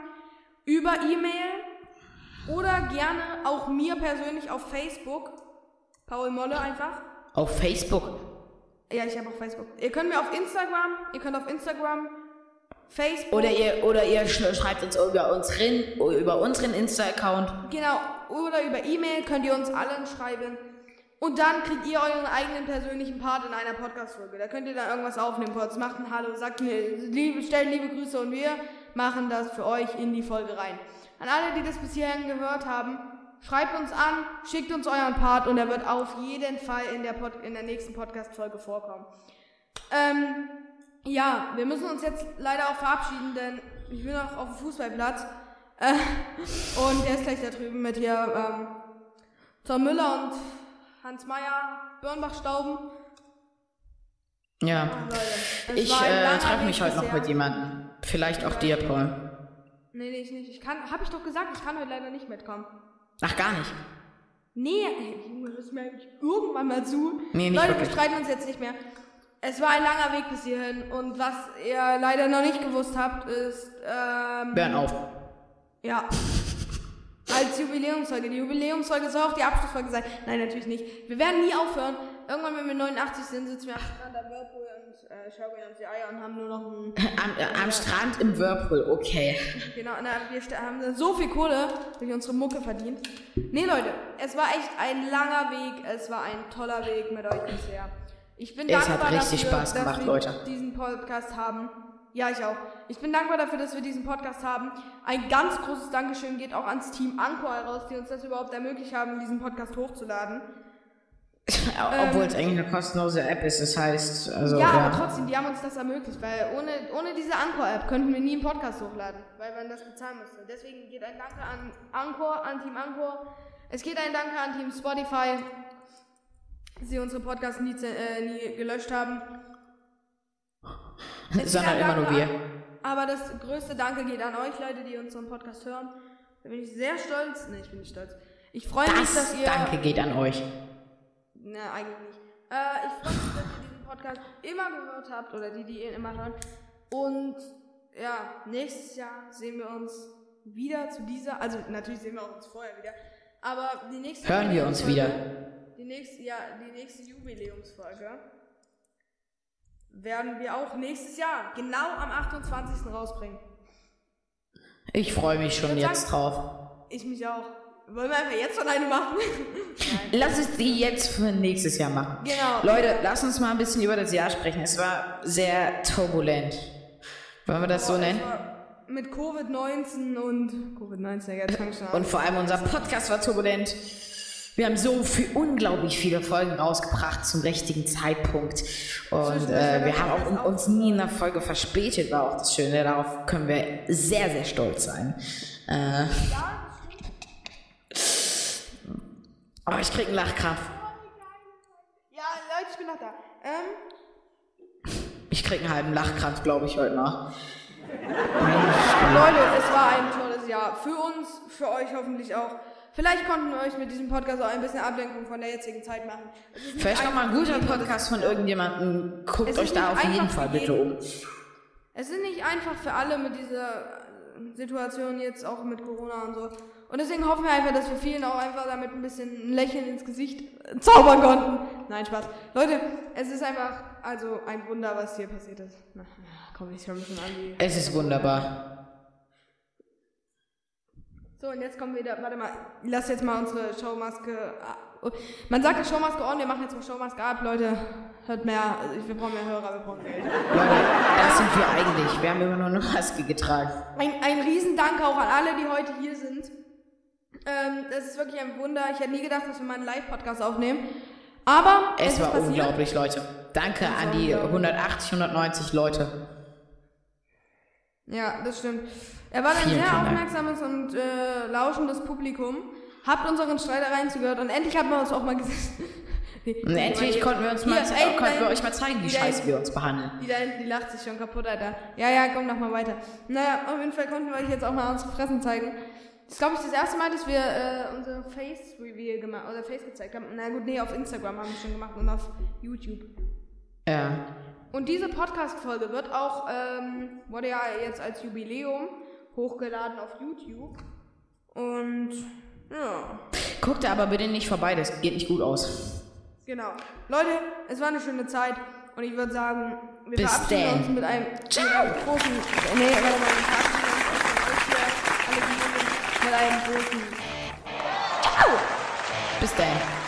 über E-Mail oder gerne auch mir persönlich auf Facebook. Paul Molle einfach. Auf Facebook. Ja, ich habe auch Facebook. Ihr könnt mir auf Instagram, ihr könnt auf Instagram, Facebook. Oder ihr, oder ihr sch- schreibt uns über unseren, über unseren Insta-Account. Genau, oder über E-Mail könnt ihr uns allen schreiben. Und dann kriegt ihr euren eigenen persönlichen Part in einer Podcast-Folge. Da könnt ihr dann irgendwas aufnehmen kurz. Macht ein Hallo, sagt mir, liebe, stellt liebe Grüße und wir machen das für euch in die Folge rein. An alle, die das bis hierhin gehört haben, schreibt uns an, schickt uns euren Part und er wird auf jeden Fall in der, Pod in der nächsten Podcast-Folge vorkommen. Ähm, ja, wir müssen uns jetzt leider auch verabschieden, denn ich bin noch auf dem Fußballplatz. Äh, und der ist gleich da drüben mit hier ähm, Tom Müller und Hans Meyer, Birnbach Stauben. Ja. Es Ich äh, treffe mich heute noch mit jemandem. Vielleicht auch dir, Paul. Nee, nee, ich nicht. Ich kann, hab ich doch gesagt, ich kann heute leider nicht mitkommen. Ach, gar nicht. Nee, ey, Junge, du mir eigentlich irgendwann mal zu? Nee, nicht Leute, wirklich. wir streiten uns jetzt nicht mehr. Es war ein langer Weg bis hierhin und was ihr leider noch nicht gewusst habt, ist, ähm, Hören auf. ja, als Jubiläumsfolge. Die Jubiläumsfolge soll auch die Abschlussfolge sein. Nein, natürlich nicht. Wir werden nie aufhören. Irgendwann, wenn wir 89 sind, sitzen wir am Strand am Whirlpool und äh, schaukeln uns die Eier und haben nur noch ein Am, äh, am Strand im Whirlpool, okay. Genau, na, wir haben so viel Kohle durch unsere Mucke verdient. Nee, Leute, es war echt ein langer Weg. Es war ein toller Weg mit euch bisher. Ich bin Es dankbar hat richtig dafür, Spaß dass gemacht, wir Leute. diesen Podcast haben. Ja, ich auch. Ich bin dankbar dafür, dass wir diesen Podcast haben. Ein ganz großes Dankeschön geht auch ans Team Anchor heraus, die uns das überhaupt ermöglicht haben, diesen Podcast hochzuladen. Obwohl es eigentlich eine kostenlose App ist, das heißt, also. ja, Ja, aber trotzdem, die haben uns das ermöglicht, weil ohne, ohne diese Anchor-App könnten wir nie einen Podcast hochladen, weil man das bezahlen müsste. Deswegen geht ein Danke an Anchor, an Team Anchor. Es geht ein Danke an Team Spotify, dass sie unsere Podcasts nie, äh, nie gelöscht haben. Sondern immer nur wir. Aber das größte Danke geht an euch, Leute, die unseren Podcast hören. Da bin ich sehr stolz. Nee, ich bin nicht stolz. Ich freue mich, dass Das ihr... Danke geht an euch. Na, eigentlich nicht. Äh, ich freue mich, dass ihr diesen Podcast immer gehört habt oder die, die ihn immer hören. Und ja, nächstes Jahr sehen wir uns wieder zu dieser, also natürlich sehen wir uns vorher wieder, aber die nächste Hören wir uns Jubiläumsfolge- Die nächste, ja, die nächste Jubiläumsfolge werden wir auch nächstes Jahr, genau am 28. rausbringen. Ich freue mich schon jetzt sagen- drauf. Ich mich auch. Wollen wir einfach jetzt schon eine machen? Lass es die jetzt für nächstes Jahr machen. Genau. Leute, lass uns mal ein bisschen über das Jahr sprechen. Es war sehr turbulent. Wollen wir das so Boah, nennen? Mit Covid-19 und Covid-19, ja. Und vor allem unser Podcast war turbulent. Wir haben so viel, unglaublich viele Folgen rausgebracht zum richtigen Zeitpunkt. Und äh, wir haben auch uns nie in einer Folge verspätet, war auch das Schöne. Darauf können wir sehr, sehr stolz sein. Äh, oh, ich krieg einen Lachkrampf. Ja, Leute, ich bin noch da. Ähm, Ich krieg einen halben Lachkrampf, glaube ich, heute noch. Leute, es war ein tolles Jahr. Für uns, für euch hoffentlich auch. Vielleicht konnten wir euch mit diesem Podcast auch ein bisschen Ablenkung von der jetzigen Zeit machen. Vielleicht noch mal ein guter Podcast von irgendjemandem. Guckt euch da auf jeden Fall bitte um. Es ist nicht einfach für alle mit dieser äh, Situation jetzt auch mit Corona und so. Und deswegen hoffen wir einfach, dass wir vielen auch einfach damit ein bisschen ein Lächeln ins Gesicht zaubern konnten. Nein, Spaß. Leute, es ist einfach also ein Wunder, was hier passiert ist. Na, komm, ich höre ein bisschen an wie. Es ist wunderbar. So, und jetzt kommen wir wieder. Warte mal, lass jetzt mal unsere Showmaske. ah, Man sagt ja Showmaske on, wir machen jetzt mal Showmaske ab, Leute. Hört mehr. Also, wir brauchen mehr Hörer, wir brauchen Geld. Leute, das sind wir eigentlich. Wir haben immer nur eine Maske getragen. Ein, ein Riesendank auch an alle, die heute hier sind. Ähm, das ist wirklich ein Wunder. Ich hätte nie gedacht, dass wir mal einen Live-Podcast aufnehmen. Aber es, Es war unglaublich, Leute. Danke an die unglaublich. 180, 190 Leute. Ja, das stimmt. Er war ein sehr Dank. aufmerksames und äh, lauschendes Publikum. Habt unseren Streitereien zugehört und endlich haben wir uns auch mal gesehen. Und endlich konnten wir uns mal, Hier, ey, konnten wir dein- euch mal zeigen, wie scheiße wir uns behandeln. Die hinten, die lacht sich schon kaputt, Alter. Ja, ja, komm noch mal weiter. Naja, auf jeden Fall konnten wir euch jetzt auch mal unsere Fressen zeigen. Das ist, glaube ich, das erste Mal, dass wir äh, unser Face-Reveal gemacht oder Face gezeigt haben. Na gut, nee, auf Instagram haben wir schon gemacht und auf YouTube. Ja. Und diese Podcast-Folge wird auch, ähm, wurde ja jetzt als Jubiläum hochgeladen auf YouTube. Und ja, Guckt da aber bitte nicht vorbei, das geht nicht gut aus. genau. Leute, es war eine schöne Zeit. Und ich würde sagen, wir Bis verabschieden dann. uns mit einem, mit einem großen. Nee, warte mal, wir verabschieden uns mit einem großen. Bis dann. Ciao.